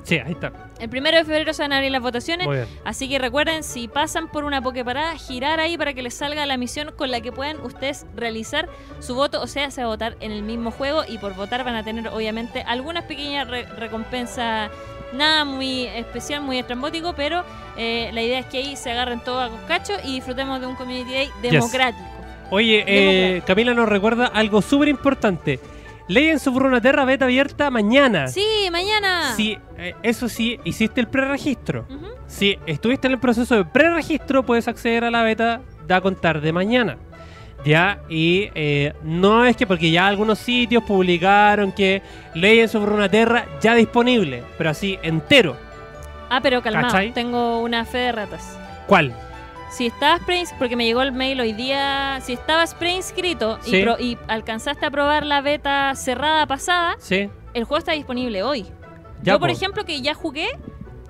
Sí, ahí está. El primero de febrero se van a abrir las votaciones. Así que recuerden, si pasan por una Poképarada, girar ahí para que les salga la misión con la que puedan ustedes realizar su voto. O sea, se va a votar en el mismo juego y por votar van a tener obviamente algunas pequeñas re- recompensas. Nada muy especial, muy estrambótico, pero eh, la idea es que ahí se agarren todo a cacho y disfrutemos de un Community Day democrático. Oye, eh, Camila nos recuerda algo súper importante. Legends of Runeterra beta abierta mañana. Sí, mañana. Sí, eh, eso sí, hiciste el preregistro. Ujú. Si estuviste en el proceso de preregistro, puedes acceder a la beta da contar de mañana. Ya, y eh, no es que porque ya algunos sitios publicaron que Legends of Runeterra ya disponible, pero así entero. Ah, pero calmado, ¿Cachai? tengo una fe de ratas. ¿Cuál? Si estabas pre porque me llegó el mail hoy día, si estabas preinscrito Sí. y, pro- y alcanzaste a probar la beta cerrada pasada, Sí, el juego está disponible hoy. ya. yo, por po, ejemplo, que ya jugué,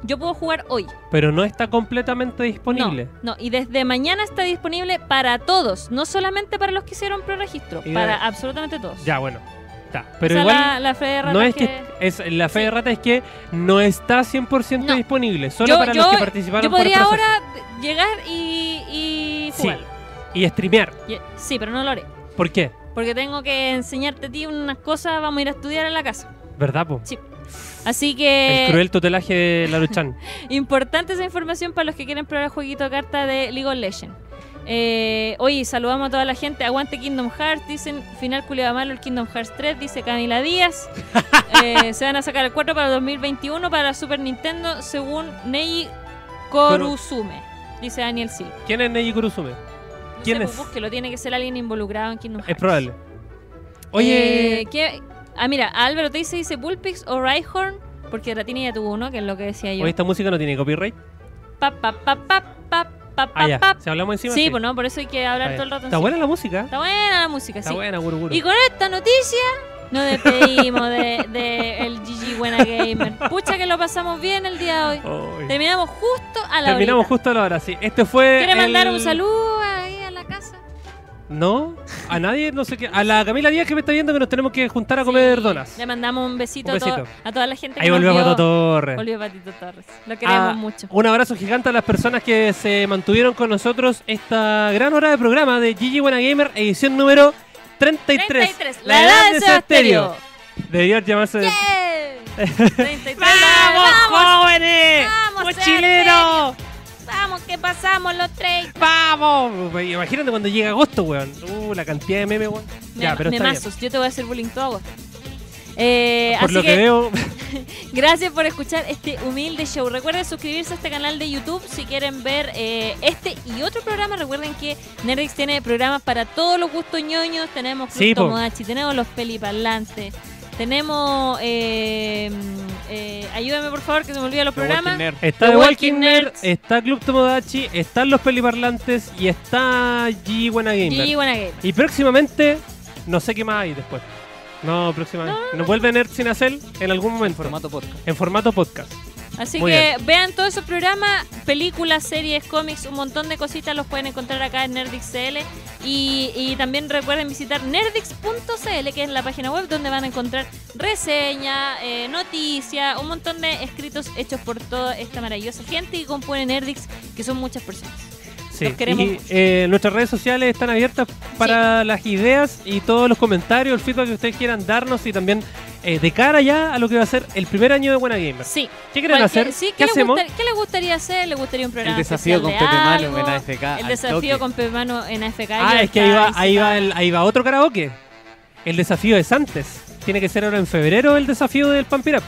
yo puedo jugar hoy. Pero no está completamente disponible. No, no, y desde mañana está disponible para todos, no solamente para los que hicieron preregistro, para absolutamente todos. Ya, bueno. Está. Pero igual. la, la fe de ratas No es que, es la fe Sí. de rata es que no está 100% No. disponible, solo Yo- para yo- los que participaron Yo por el podría ahora llegar y, y Sí. Y streamear. Y- Sí, pero no lo haré. ¿Por qué? Porque tengo que enseñarte a ti unas cosas, vamos a ir a estudiar en la casa. ¿Verdad, po? Sí. Así que El cruel tutelaje de Laruchan. [LAUGHS] importante esa información para los que quieren probar el jueguito de carta de League of Legends. Eh, oye, saludamos a toda la gente. Aguante Kingdom Hearts, dicen. Final culiado malo el Kingdom Hearts 3, dice Camila Díaz. [LAUGHS] Eh, se van a sacar el 4 para 2021 para Super Nintendo, según Neji Korusume, dice Daniel Silva. ¿Quién es Neji Kurusume? No ¿Quién sé, es? pues, búsquelo, tiene que ser alguien involucrado en Kingdom Hearts. Es probable. Oye, Eh, ¿qué? Ah, mira, Álvaro te dice, dice Bullpix o Rhyhorn, porque Ratini ya tuvo uno, que es lo que decía yo. hoy esta música no tiene copyright. Pa, pa, pa, pa, pa, pa, Ah, ya. pa. Si hablamos encima. Sí, pues no, por eso hay que hablar todo el rato. Está encima. buena la música. Está buena la música, Está sí. buena, guru, guru. Y con esta noticia nos despedimos de, de el GG Buena Gamer. Pucha que lo pasamos bien el día de hoy. Ay. Terminamos justo a la Terminamos horita. justo a la hora, sí. Este fue. ¿Quiere mandar el- un saludo No, a nadie, no sé qué. A la Camila Díaz que me está viendo que nos tenemos que juntar a comer donas. Le mandamos un besito, Un A, toda la gente que Ahí nos volvió vio. Pato Torres. Volvió Patito Torres. Lo queremos Ah, mucho. Un abrazo gigante a las personas que se mantuvieron con nosotros esta gran hora de programa de Gigi Buena Gamer, edición número 33. 33, la edad de Sebasterio. Debería llamarse. ¡Yeah! [LAUGHS] 33, ¡Vamos, jóvenes! ¡Vamos, ¡Mochilero! Vamos, que pasamos los tres. ¡Vamos! Imagínate cuando llega agosto, weón. Uh, la cantidad de memes, weón. Ya, pero está bien. Memazos, yo te voy a hacer bullying todo agosto. Eh, Por así lo que, veo, [LAUGHS] Gracias por escuchar este humilde show. Recuerden suscribirse a este canal de YouTube si quieren ver eh, este y otro programa. Recuerden que Nerdix tiene programas para todos los gustos ñoños. Tenemos Club Sí. Tomodachi, tenemos los peliparlantes, tenemos... Eh, eh, ayúdame por favor que se me olvidan los The Walking programas. Nerd. está The The Walking Walking Nerd, Nerds. está Club Tomodachi, están los peliparlantes y está Gigi Buena Gamer. Gigi Buena Game. Y próximamente, no sé qué más hay después. No, próximamente. Nos vuelve Nerd sin hacer en algún momento. Formato podcast. En formato podcast. Así Muy que vean todos esos programas, películas, series, cómics, un montón de cositas los pueden encontrar acá en Nerdix.cl y, y también recuerden visitar nerdix.cl que es la página web donde van a encontrar reseñas, eh, noticias, un montón de escritos hechos por toda esta maravillosa gente que compone Nerdix, que son muchas personas. Sí. Y eh, nuestras redes sociales están abiertas para las ideas y todos los comentarios, el feedback que ustedes quieran darnos y también eh, de cara ya a lo que va a ser el primer año de Buena Gamer. Sí. ¿Qué quieren hacer? sí, ¿Qué, ¿qué, le hacemos? gusta- ¿Qué les gustaría hacer? ¿Les gustaría un programa El desafío con especial Pepe de Mano algo? en AFK. El desafío toque. con Pepe Mano en AFK. Ah, es que ahí va, ahí va. va, el- ahí va otro karaoke. El desafío es antes. Tiene que ser ahora en febrero el desafío del Pampirap.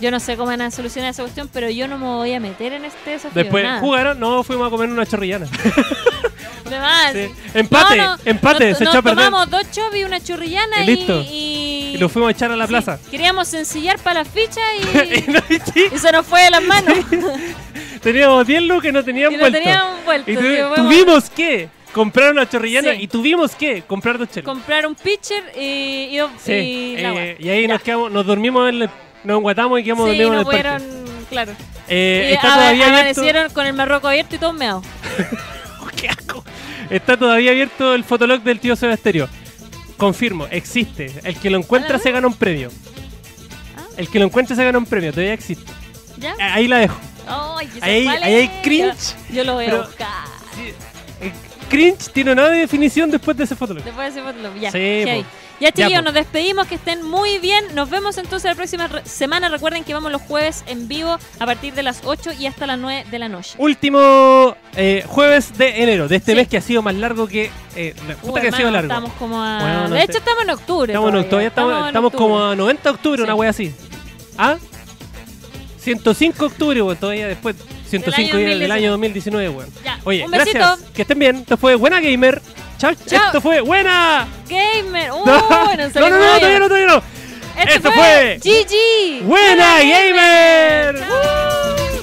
Yo no sé cómo van a solucionar esa cuestión, pero yo no me voy a meter en este desafío. Después nada. jugaron, no, fuimos a comer una chorrillana. [LAUGHS] De más. Sí. Empate, No, no, empate, nos- se nos echó a perder. tomamos dos chops y una churrillana Y listo. y, Y lo fuimos a echar a la sí, plaza. Queríamos sencillar para las fichas Y [LAUGHS] y, no, sí, y se nos fue de las manos. [LAUGHS] teníamos 10 lucas y no tenían y lo vuelto. teníamos vuelto. Y tu- tuvimos que comprar una chorrillana Sí. y tuvimos que comprar dos a chelas. comprar un pitcher y, y, Sí, y la eh, y ahí Ya. nos quedamos, nos dormimos, en el- nos enguatamos y quedamos Sí, dormidos en no el parque. pudieron, claro. Eh, está ama- todavía abierto. con el marroco abierto y todo meado. [LAUGHS] ¡Qué asco! Está todavía abierto el fotolog del tío Sebasterio. Confirmo, existe. El que lo encuentra Ah. se gana un premio. Ah. El que lo encuentra se gana un premio, todavía existe. ¿Ya? Eh, Ahí la dejo. Ay, ¿y eso Ahí- ahí hay cringe, Yo, yo lo voy a pero- buscar. Eh, cringe tiene una definición después de ese fotolog. Después de ese fotolog. Ya, Sí, Ya, chiquillos, po. nos despedimos, que estén muy bien. Nos vemos entonces la próxima re- semana. Recuerden que vamos los jueves en vivo a partir de las 8 y hasta las 9 de la noche. Último eh, jueves de enero, de este Sí. mes que ha sido más largo que. Eh, puta que ha sido hermano, largo. Estamos como a... Bueno, no de sé. hecho, estamos en octubre. Estamos en todavía. octubre, estamos, en estamos octubre. como a 90 de octubre, Sí. una wea así. ¿Ah? 105 de octubre, weón, todavía después. 105 días del año 2019, weón. Ya, Oye, gracias. Que estén bien. Esto fue Buena Gamer. Chao, Chao. Esto fue Buena. Gamer. [LAUGHS] Uh, no, no, no, no, muy todavía no, todavía no. Esto, Esto fue fue GG. Buena Gamer. Chao.